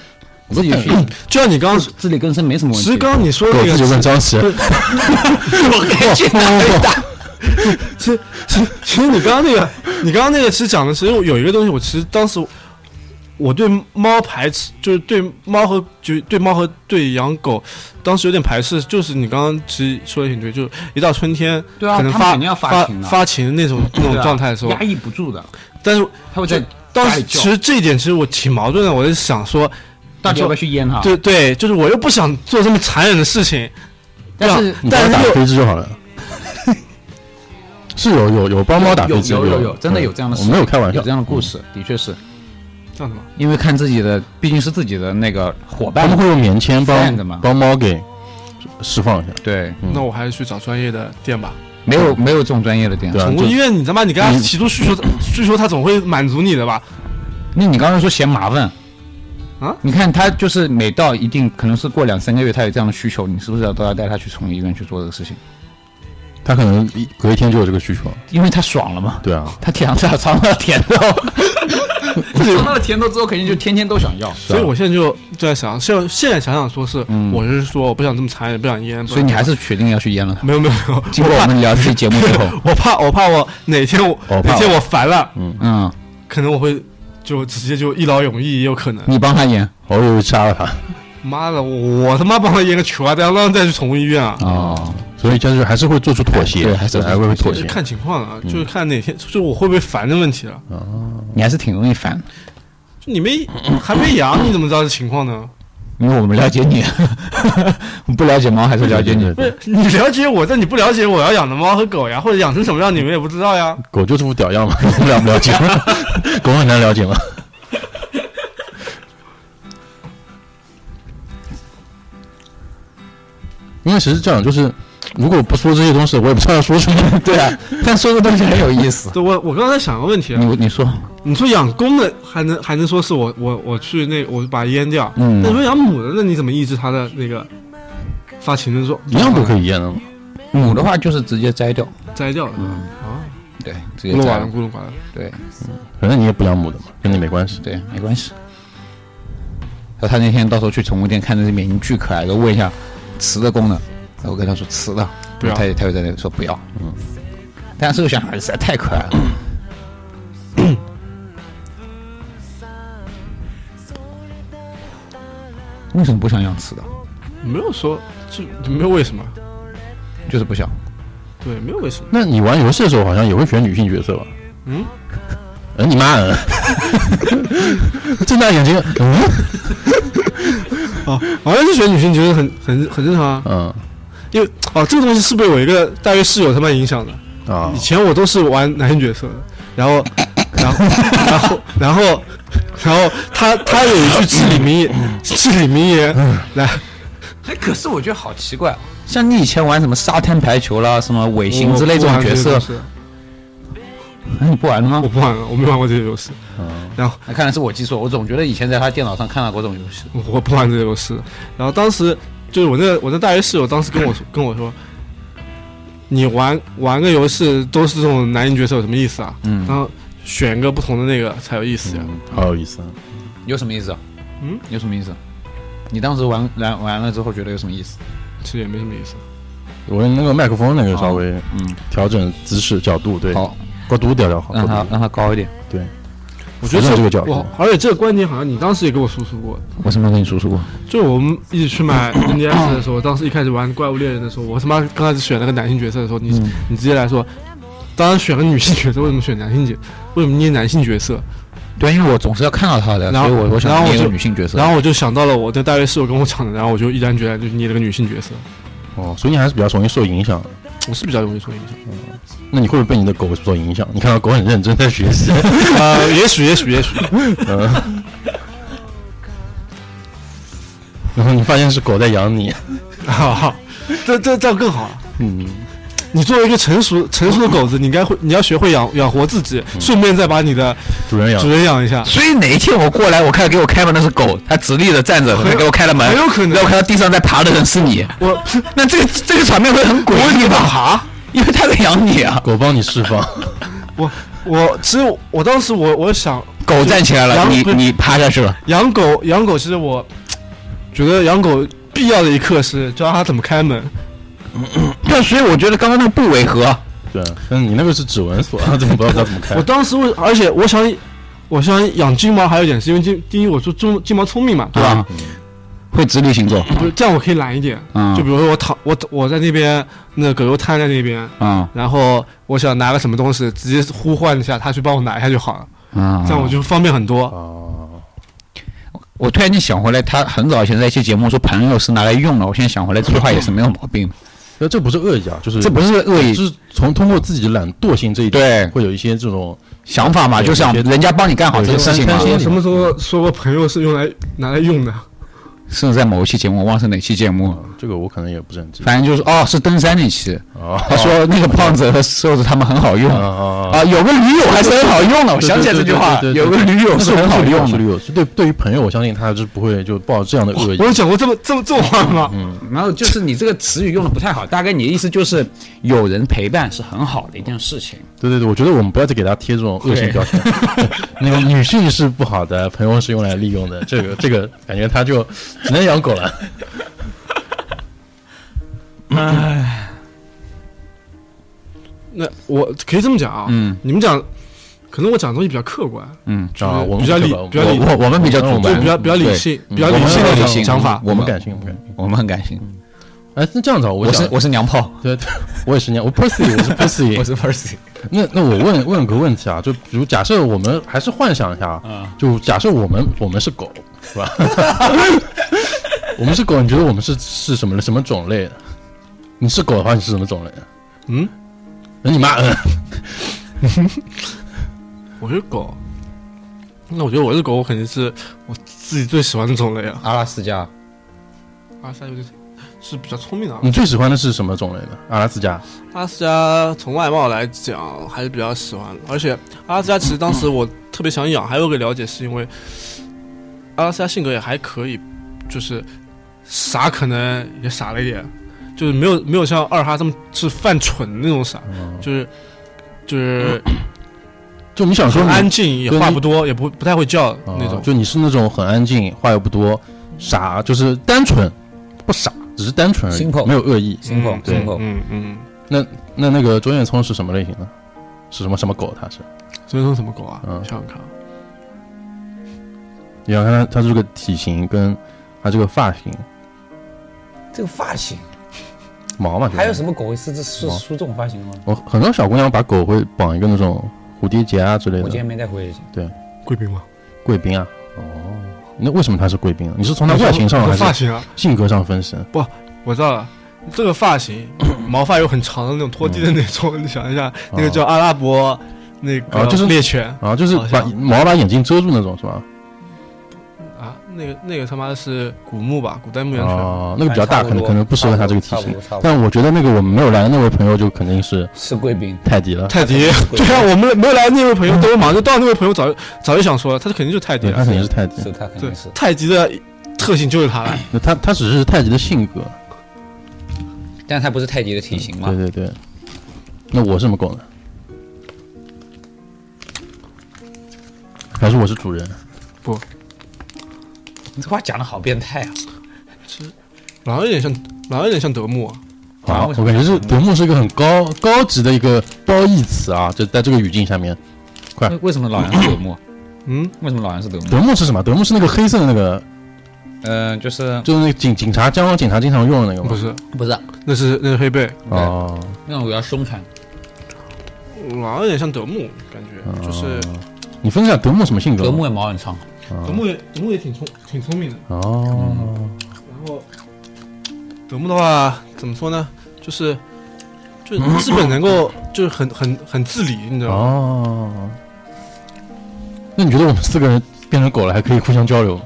学自己去
就像你刚刚，
自力更生没什么问题。
其实刚刚你说的
狗自己
那个，
问张琪，[LAUGHS]
我可以去哪里打？[LAUGHS]
其实其实其实你刚刚那个，你刚刚那个其实讲的是，因为有一个东西，我其实当时我对猫排斥，就是对猫和就对猫和对养狗，当时有点排斥，就是你刚刚其实说的挺对，就是一到春天，
对啊
可能发
他们肯定要发
发
情的
发情的那种那种状态的时候
压，抑不住的，
但是
它会在
当时其实这一点其实我挺矛盾的，我在想说，
到底要不要去淹他？
对对，就是我又不想做这么残忍的事情，
但是
但是打
飞机就好了。[LAUGHS] 是有有有帮猫打
有
飞机，
有有有，真的有这样的事，
我没有开玩笑。
有这，样的故事，的确是。
这样的吗？
因为看自己的，毕竟是自己的那个伙伴，
他们会用棉签帮帮猫给释放一下，
对，
嗯。
那我还是去找专业的店吧。
没有没有这种专业的店。
宠物医院，你他妈你跟他提出需求，需求他总会满足你的吧？
那你刚才说嫌麻烦
啊？
你看他就是每到一定可能是过两三个月，他有这样的需求，你是不是要都要带他去宠物医院去做这个事情？
他可能一隔一天就有这个需求，
因为他爽了嘛，
对啊，[LAUGHS]
他尝到尝到了甜头，[LAUGHS] 尝到了甜头之后，肯定就天天都想要。
所以我现在就就在想，现在现在想想说是，
嗯。
我是说我不想这么残忍，不想淹，
所以你还是决定要去阉了。他。
没有没有没有，
经过我们聊这期节目之后，[LAUGHS]
我怕我怕我哪天我哪天我烦了，
嗯，
可能我会就直接就一劳永逸，也有可能。
你帮他演
我以为杀了他，
妈的，我他妈帮他演个球啊！等下让他再去宠物医院啊！
哦，
所以就是还是会做出妥协，
对还是
还会妥协。
看情况啊，就是看哪天，就是我会不会烦的问题了。
你还是挺容易烦，
就你没还没养，你怎么知道这情况呢？
因为我们了解你，[LAUGHS] 不了解猫还是了解你。
不是你了解我，但你不了解我要养的猫和狗呀，[LAUGHS] 或者养成什么样，你们也不知道呀。
狗就是副屌样嘛，我们了不了解？[LAUGHS] 狗很难了解吗？因为其实这样，就是如果不说这些东西，我也不知道要说什么。[LAUGHS]
对啊，但说的东西很有意思。
对，我我刚才想个问题啊，
你你说，
你说养公的还能还能说是我我我去那我把它阉掉，
嗯
那你说养母的，那你怎么抑制它的那个发情的状？
一样都可以阉的嘛。
母的话就是直接摘掉，
摘掉嗯啊，
对，直接摘了，
咕噜呱啦。
对
反正你也不养母的嘛，跟你没关系。
对，没关系。他那天到时候去宠物店看着这缅因巨可爱的，问一下雌的公的，然后我跟他说吃的，
不要。
他他又在那里说不要，嗯，但是这个小孩子实在太可爱了，[COUGHS] 为什么不想养吃的？
没有说就没有为什么，
就是不想。
对，没有为什么。
那你玩游戏的时候好像也会选女性角色吧？
嗯，
嗯，你妈。嗯，睁大眼睛，嗯。
啊，[LAUGHS] 好像是选女性角色很很很正常啊，
嗯
因为哦这个东西是被我一个大学室友他妈影响的。
啊
以，前我都是玩男性角色的，然后，然后，然后，然后，然后他他有一句至理名言，至理名言，来，
哎，可是我觉得好奇怪，像你以前玩什么沙滩排球啦、什么尾行之类这种角色，哎，你不玩了吗
我？不玩了，我没玩过这些游戏，然后
那看来是我记错，我总觉得以前在他电脑上看到过这种游戏。
我不玩这些游戏，然后当时就是我那我那大学室友当时跟我说跟我说，你玩玩个游戏都是这种男性角色有什么意思啊？
嗯
然后选个不同的那个才有意思呀。
好有意思啊。
有什么意思啊？
嗯，
有什么意思？你当时玩玩玩了之后觉得有什么意思？
其实也没什么意思。
我那个麦克风那个稍微
嗯，
调整姿势角度，对，
好，
高度调调好，
让它让它高一点。
对，
我觉得
这个角度
我而且这个观点好像你当时也跟我输出过，
我什么时候跟你输出过？
就我们一起去买 NDS 的时候，当时一开始玩怪物猎人的时候，我他妈刚开始选了个男性角色的时候，你、
嗯
你直接来说，当然选个女性角色，为什么选男性角？为什么捏男性角色？
对，因为我总是要看到他的，
然后
所以我我想捏女性角色。
然后我就想到了我的大学室友跟我讲的，然后我就毅然决然就捏了个女性角色。
哦，所以你还是比较容易受影响的。
我是比较容易受影响，
那你会不会被你的狗所影响？你看到狗很认真在学习，[LAUGHS]
呃，也许也许也许，
嗯，然后你发现是狗在养你，[LAUGHS]
哈哈，这这这样更好。
嗯，
你作为一个成熟成熟的狗子，你应该会 [LAUGHS] 你要学会养养活自己，顺便再把你的
主人养
主，人养一下。
所以哪一天我过来，我看给我开门的是狗，它直立的站着，它给我开了门，
很有可能
然后我看到地上在爬的人是你，
我 [LAUGHS]
那这个这个场面会很诡异吧？
爬。
因为它在养你啊，
狗帮你释放，
我我其实我当时我我想
狗站起来了，你你趴下去了，
养狗养狗，其实我觉得养狗必要的一课是教它怎么开门。[LAUGHS]
对，所以我觉得刚刚那个不违和，
对，嗯你那个是指纹锁，怎么不知道怎么开
我？当时为而且我想我想养金毛，还有一点是因为金第一我说金金毛聪明嘛，对吧？
啊？会直立行走，
不是这样我可以懒一点。
嗯
就比如说我躺我我在那边，那狗狗瘫在那边，
啊
然后我想拿个什么东西，直接呼唤一下它去帮我拿一下就好了，
啊！
这样我就方便很多。
哦，
我突然间想回来，他很早以前在一期节目说朋友是拿来用的，我现在想回来这句话也是没有毛病的。
那这不是恶意啊，就是
这不是恶意，
就是从通过自己的懒惰性这一点，
对
会有一些这种
想法嘛，就想人家帮你干好这个事情嘛
什么时候说过朋友是用来拿来用的？
是在某一期节目，我忘了是哪期节目，
这个我可能也不是很记得。
反正就是哦，是登山那期，
哦
他说那个胖子和瘦子他们很好用
啊
有个驴友还是很好用的。我想起来这句话，有个驴友是很好用的。
是驴友，是对对于朋友，我相信他是不会就抱这样的恶意
我。[LAUGHS] 有讲过这么这么这种话吗？
嗯然后就是你这个词语用的不太好，大概你的意思就是有人陪伴是很好的一件事情。
对对对，我觉得我们不要再给他贴这种恶性标签。[LAUGHS] 那个女性是不好的，朋友是用来利用的，这个这个感觉他就只能养狗了。[LAUGHS]
那我可以这么讲啊，
嗯
你们讲，可能我讲的东西比较客观，
嗯，
就是
啊，我们
比较理比较理
我我我们比较主观
就比较比较理性，
嗯
比较理性的
很理性
讲法。
我们感性，我们
很感性。
哎，那这样子啊，我
是我是娘炮，
对，对我也是娘，我 pussy，我是 pussy [LAUGHS] 我。
是 Percy。
那那我问问个问题啊，就比如假设我们还是幻想一下啊，就假设我们我们是狗，是吧？[LAUGHS] 我们是狗，你觉得我们是是什么什么种类的？你是狗的话，你是什么种类的？
嗯，
那你妈，嗯 [LAUGHS]
我是狗，那我觉得我是狗，我肯定是我自己最喜欢的种类啊。
阿拉斯加，
阿拉斯加有点是比较聪明的啊。
你最喜欢的是什么种类的？阿拉斯加。
阿拉斯加从外貌来讲还是比较喜欢的，而且阿拉斯加其实当时我特别想养，还有个了解是因为阿拉斯加性格也还可以，就是傻可能也傻了一点，就是没有没有像二哈这么是犯蠢的那种傻，就是就是 [COUGHS]
就你想说
安静，也话不多，也不不太会叫
啊
那种。
就你是那种很安静，话又不多，傻，就是单纯，不傻，只是单纯而已
Simple
没有恶意。
simple
对
嗯嗯，
那那那个周彦聪是什么类型的？是什么什么狗？他是？
所以说什么狗啊？
嗯
想想看啊，
你想看他他这个体型跟他这个发型
这个发型，
毛嘛？
还有？什么狗是是是
毛
梳这种发型吗？
我很多小姑娘把狗会绑一个那种蝴蝶结啊之类的。
我今天没带回去。
贵宾吗？
贵宾啊，哦，那为什么他是贵宾啊？你是从他外形上还是
发型啊？
性格上分析？
我知道了，这个发型，毛发又很长的那种拖地的那种，你想一下，那个叫阿拉伯那个
哦就是
猎犬
啊，就是把毛把眼睛遮住那种是吧？
啊，那个那个他妈的是古墓吧，古代牧羊犬。
哦，那个比较大，可能可能不适合他这个体型但我觉得那个我们没有来的那位朋友就肯定是
是贵宾，
泰迪了，
泰迪，[LAUGHS] 对啊，我们没有来的那位朋友都忙，就到那位朋友早早就想说了，他肯定就是泰迪
了，他
了。
肯定是泰迪。
是他肯
对
定是，。
泰迪的特性就是他了。
那他他只是泰迪的性格，
但他不是泰迪的体型嘛
对？对对。那我是什么狗呢？还是我是主人？
你这话讲的好变态啊！
然后有点像，哪有点像德牧啊。
啊
我感觉是德牧是一个很高高级的一个褒义词啊，就在这个语境下面，快
为为什么老杨是德牧？[COUGHS]
嗯，
为什么老杨是德牧？
德牧是什么？德牧是那个黑色的那个，
嗯，就是
就是那个警警察，江湾警察经常用的那个吗？
不是，
不是
那是那是黑背，
哦，
那种比较凶残，
哪有点像德牧，感觉就是
哦你分析下德牧什么性格？
德牧也毛很长，
德牧也德牧也挺聪挺聪明的。
哦，
然后德牧的话怎么说呢？就是就是基本能够就是很很很自理，你知道吗？
哦，那你觉得我们四个人变成狗了，还可以互相交流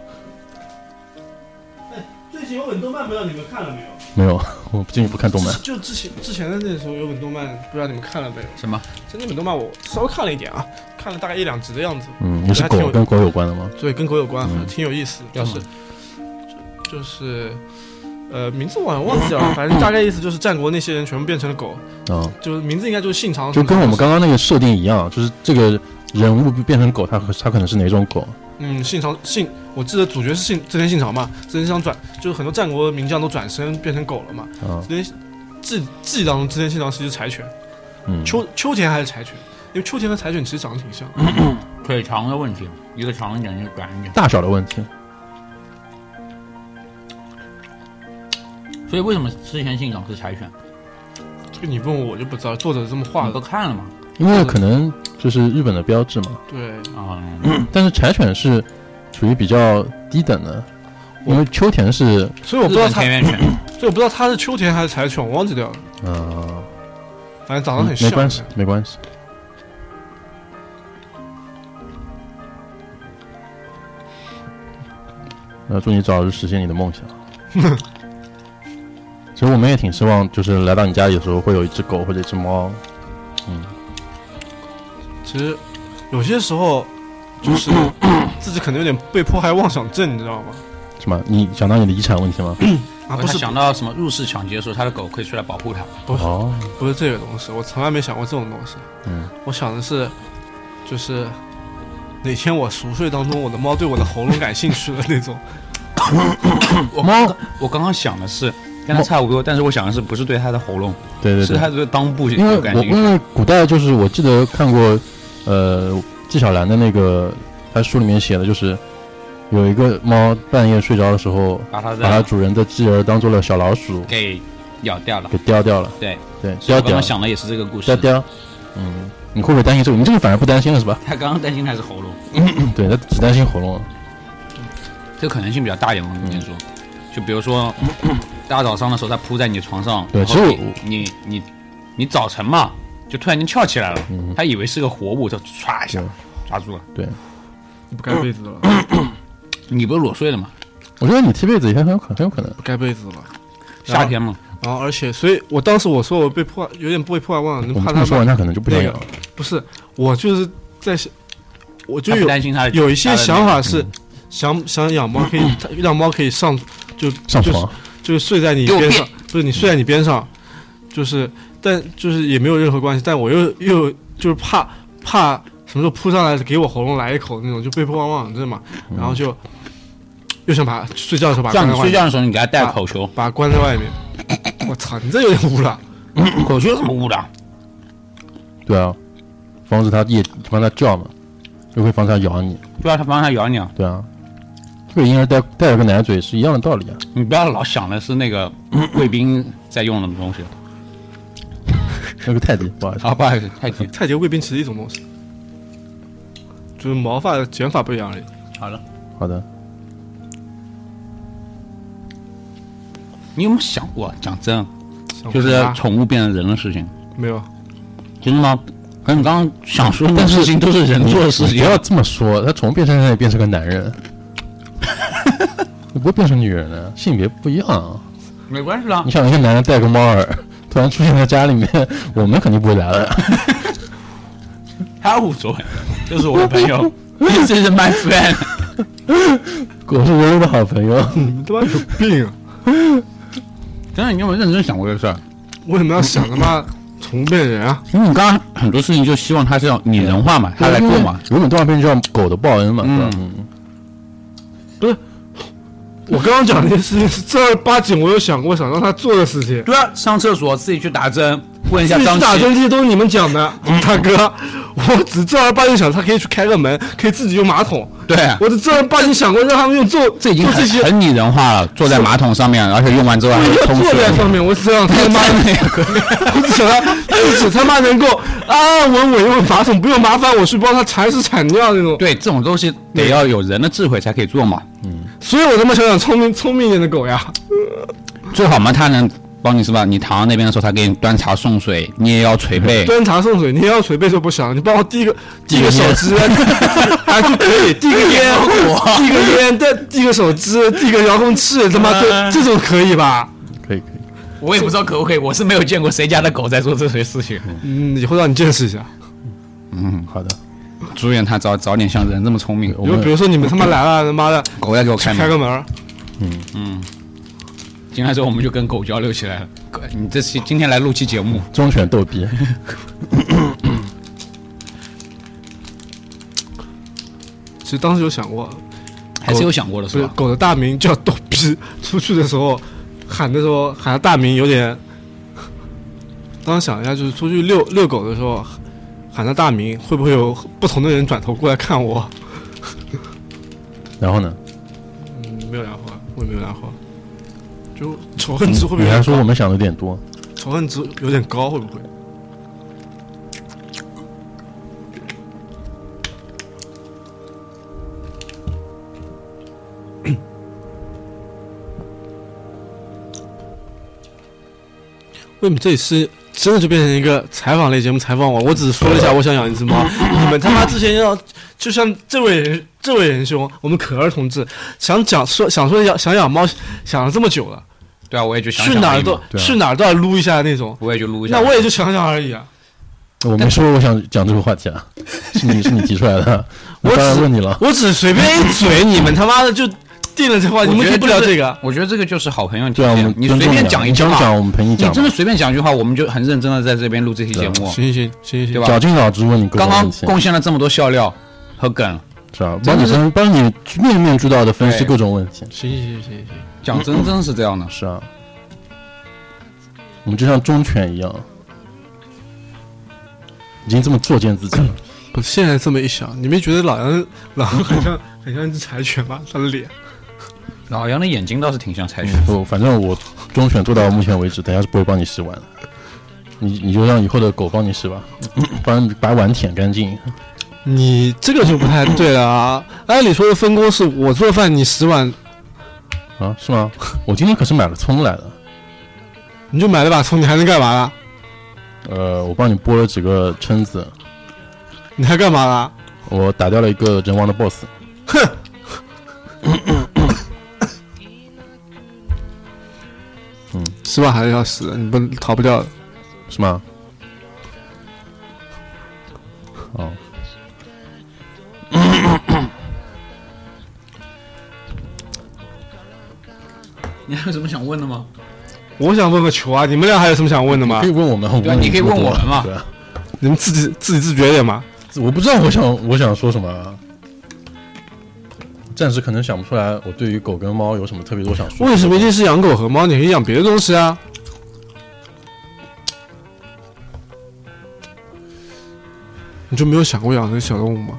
哎？
最近有很多漫，不知道你们看了没有？
没有，[LAUGHS] 我最近不看动漫。
就之前之前的那时候有本动漫，不知道你们看了没有？
什么？
就那本动漫我稍微看了一点啊，看了大概一两集的样子，
嗯，也是狗跟狗有关的吗？
对跟狗有关，
嗯
挺有意思。就是
叫什么
就就是呃名字我好像忘记了，反正大概意思就是战国那些人全部变成了狗，
啊，
就是名字应该就是信长
就，跟我们刚刚那个设定一样，就是这个人物变成狗，它可它可能是哪种狗？
嗯，信长信，我记得主角是信织田信长嘛，织田信长转就是很多战国名将都转身变成狗了嘛。
啊，
织田记记忆当中织田信长是一只柴犬，
嗯，
秋秋田还是柴犬，因为秋田和柴犬其实长得挺像。[CLEARS THROAT]
腿长的问题，一个长一点，一个短一点。
大小的问题。
所以为什么织田信长是柴犬？
这个你问我我就不知道，作者这么画
你都。看了吗？
因为可能就是日本的标志嘛，
对，
啊，
但是柴犬是属于比较低等的，因为秋田是
所以我不知道他
日本田，园犬，[CLEARS THROAT]
所以我不知道它是秋田还是柴犬，我忘记掉了。
嗯，
反正长得很像。
没关系，没关系。那，祝你早日实现你的梦想。[LAUGHS] 其实我们也挺希望，就是来到你家里的时候，会有一只狗或者一只猫。
其实有些时候就是 [COUGHS] 自己可能有点被迫害妄想症，你知道吗？
什么？你想到你的遗产问题吗？[COUGHS]
啊，不是
想到什么入室抢劫的时候，他的狗可以出来保护他。
不是
哦，
不是这个东西，我从来没想过这种东西。
嗯，
我想的是，就是哪天我熟睡当中，我的猫对我的喉咙感兴趣的那种。[COUGHS]
我猫，我刚刚想的是跟他差不多，但是我想的是不是对它的喉咙，
对对对
是它，的裆部
因为我
有感兴趣。
因为古代就是我记得看过，呃，纪晓岚的那个，他书里面写的就是有一个猫半夜睡着的时候，
把
它主人的继儿当做了小老鼠，
给咬掉了。
给叼掉了。
对，
对，
所以我刚
叼掉
刚想的也是这个故事
叼。叼。嗯，你会不会担心这个？你这个反而不担心了是吧？
他刚刚担心他是喉咙，[LAUGHS]
对，他只担心喉咙。
这个可能性比较大一点。我跟你说，就比如说 [CLEARS THROAT] 大早上的时候，他扑在你床上，
对其实
你你你你早晨嘛，就突然间翘起来了，
嗯
他以为是个活物，就唰一下抓住了。
对，你
不盖被子了，[COUGHS]
你不是裸睡了吗？
我觉得你踢被子也很有可很有可能。
不盖被子了。
夏天嘛，
然后而且，所以我当时我说我被迫有点被迫害妄想症，
我
怕他
们这么说完，他可能就不想
那个
养了。
不是，我就是在想，我就
他不
有
担心他的
有一些想法是想想养猫可以 [COUGHS] 让猫可以上就就是
上床，
就是睡在你边上，不是你睡在你边上，就是但就是也没有任何关系，但我又又就是怕怕什么时候扑上来给我喉咙来一口那种，就被迫害妄想症嘛，然后就又想把睡觉的时候把它
叫你
关在外面，
睡觉的时候，你给他戴口球，
把它关在外面。我操，你这有点污了。
口球有什么污的？
对啊，防止它夜防止它叫嘛，又会防止它咬你。
对啊，他帮他咬你啊！
对啊，这个婴儿带带了个奶嘴是一样的道理啊。
你不要老想的是那个 [CLEARS THROAT] 贵宾在用的东西。
那个泰迪，不好意思。
啊，不好意思，太低。
太极贵宾其实一种东西，就是毛发的剪法不一样而已。
好了，
好的，
你有没有想过，讲真，就是宠物变成人的事情，
没有，
真的吗？可能你刚刚想说的事情都是人做的事情
不，要这么说，它宠物变成人也变成个男人，[LAUGHS] 你不会变成女人的，性别不一样啊。
没关系啦
你。想一个男人戴个猫耳，突然出现在家里面，我们肯定不会来了。
他无所谓，这是我的朋友，[LAUGHS] 这是 my friend。
狗是人类的好朋友。
你们他妈有病啊！
真的，你有没有认真想过这个事儿？
为什么要想他妈 [LAUGHS] 宠物变人啊？
因为你刚刚很多事情就希望他是要拟人化嘛，他来做嘛。
原本动画片叫《狗的报恩》嘛，是吧？
嗯
嗯，
我刚刚讲那些事情是正儿八经，我有想过想让他做的事情。
对啊，上厕所自己去打针，问一下张
打针
琪。
这些都是你们讲的，大哥。我只正儿八经想他可以去开个门，可以自己用马桶。
对啊，
我只正儿八经想过让他们用坐
这已经很很拟人化了，坐在马桶上面，而且用完之后还会冲
坐。在上面，我只想他妈的，我只想他自己他妈能够安安稳稳用马桶，不用麻烦我去帮他铲屎铲尿那种。
对，这种东西得要有人的智慧才可以做嘛。
嗯所以我他妈想养聪明聪明一点的狗呀。
最好嘛，它能帮你是吧？你躺到那边的时候，他给你端茶送水，你也要捶背。[LAUGHS]
端茶送水，你也要捶背就不行，你帮我递个递个手机，还 [LAUGHS] 就可以 [LAUGHS] 递个烟，递个烟，再递个手机，递个遥控器，他妈这这种可以吧？
可以可以。
我也不知道可不可以，我是没有见过谁家的狗在做这些事情。
嗯，以后让你见识一下。
嗯，好的。
祝愿他早早点像人这么聪明。
我们
比如比如说你们他妈来了，他妈的
狗要给我开门。
开个门儿，
进来之后我们就跟狗交流起来了。狗你这期今天来录期节目，
忠犬逗逼，
其实当时有想过，
还是有想过的是吧？
狗的大名叫逗逼，出去的时候喊的时候喊他大名有点。当时想一下，就是出去遛遛狗的时候喊他大名，会不会有不同的人转头过来看我？[LAUGHS]
然后呢？
嗯，没有然后啊，我也没有然后啊，就仇恨值会不会
你？还说我们想的有点多，
仇恨值有点高，会不会？[COUGHS] 为什么这里是真的就变成一个采访类节目？采访我，我只是说了一下我想养一只猫。[COUGHS] 你们他妈之前要就像这位仁这位仁兄，我们可儿同志想讲说想说养想养猫，想了这么久了，
对啊，我也就想
去哪儿都去哪儿都要撸一下那种。
我也就撸一下。
那我也就想想而已啊。
我没说我想讲这个话题啊，[LAUGHS] 是你是你提出来的，[LAUGHS]
我
我当然
只
问你了。
我只随便一嘴，你们他妈的就定了这话，你们可以不
觉得就是
聊这个。
我觉得这个就是好朋友
对啊，我们
之间，你随便讲一句话，
你讲，我们陪你讲。
你真的随便讲一句话，我们就很认真的在这边录这期节目，
行行行行
对吧
绞尽脑汁问你
刚刚贡献了这么多笑料和梗，
是吧？帮你分帮你面面俱到的分析各种问题。
行行行行行，
讲真真是这样的。
是啊，我们就像忠犬一样，已经这么作践自己了。
不是现在这么一想，你没觉得老杨 [LAUGHS] 老杨很像很像一只柴犬吗？他的脸。
老杨的眼睛倒是挺像柴犬，
不，反正我忠犬做到目前为止，等下是不会帮你洗碗的。你你就让以后的狗帮你洗吧，帮你把碗舔干净。
你这个就不太对了啊！[LAUGHS] 按理说的分工是我做饭，你洗碗，
啊，是吗？我今天可是买了葱来的，
你就买了把葱，你还能干嘛啦？
呃，我帮你剥了几个蛏子，
你还干嘛啦？
我打掉了一个人王的 BOSS。
哼嗯，是吧还是要洗的，你不逃不掉的。
是吗？哦，[COUGHS]
你还有什么想问的吗？
我想问个球啊！你们俩还有什么想问的吗
可以？问我们，问
对啊你可以问我们嘛
对啊，
你们自己自己自觉点嘛。
我不知道我想我想说什么啊，暂时可能想不出来。我对于狗跟猫有什么特别多想说的？
为什么一定是养狗和猫？你可以养别的东西啊。你就没有想过养这个小动物吗？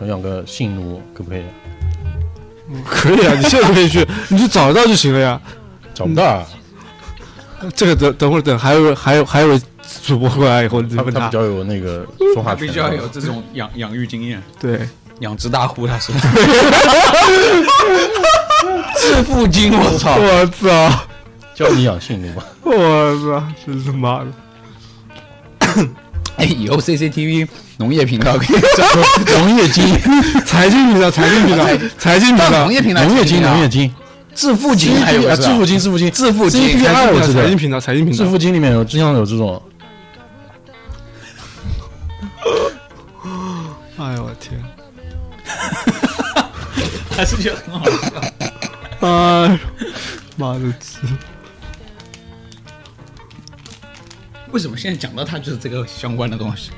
想养个性奴可不可以？
可以啊，你现在可以去，[LAUGHS] 你去找得到就行了呀。
找不到啊，
这个等等会儿等还有还有还有主播过来以后，你他
比。较有那个说话权。
比较有这种养养育经验，
对，
养殖大户他是。[LAUGHS] 致富经，我操！
我操，
教你养性奴吧。[LAUGHS]
我操，真是妈的！
哎，以后 CCTV 农业频道可以 [LAUGHS]
农业经，
财经频道，财经频道，财经频道
农，业频道，
农业经，农业经，
致富经，还有
致富经，致富经，
致富经
CPR
财
我知道
经频道，财经频道
致。富经里面有经常有这种，[LAUGHS]
哎呦我天！[LAUGHS]
还是觉得很好笑。
哎呦，妈的！
为什么现在讲到他就是这个相关的东西？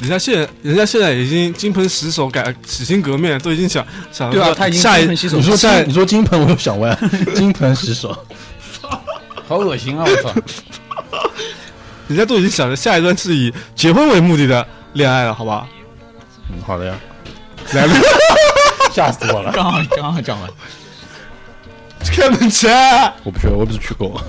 人家现在，人家现在已经金盆洗手改洗心革面，都已经想想
对啊，他已经
下一
金盆洗手
你说
下
金，你说金盆，我又想问，[LAUGHS] 金盆洗手，
好恶心啊！我操！[LAUGHS]
人家都已经想着下一段是以结婚为目的的恋爱了，好吧？
嗯，好的呀，
来了，[LAUGHS]
吓死我了，
刚好刚好讲完，
开门前。
我不去，我不是去狗。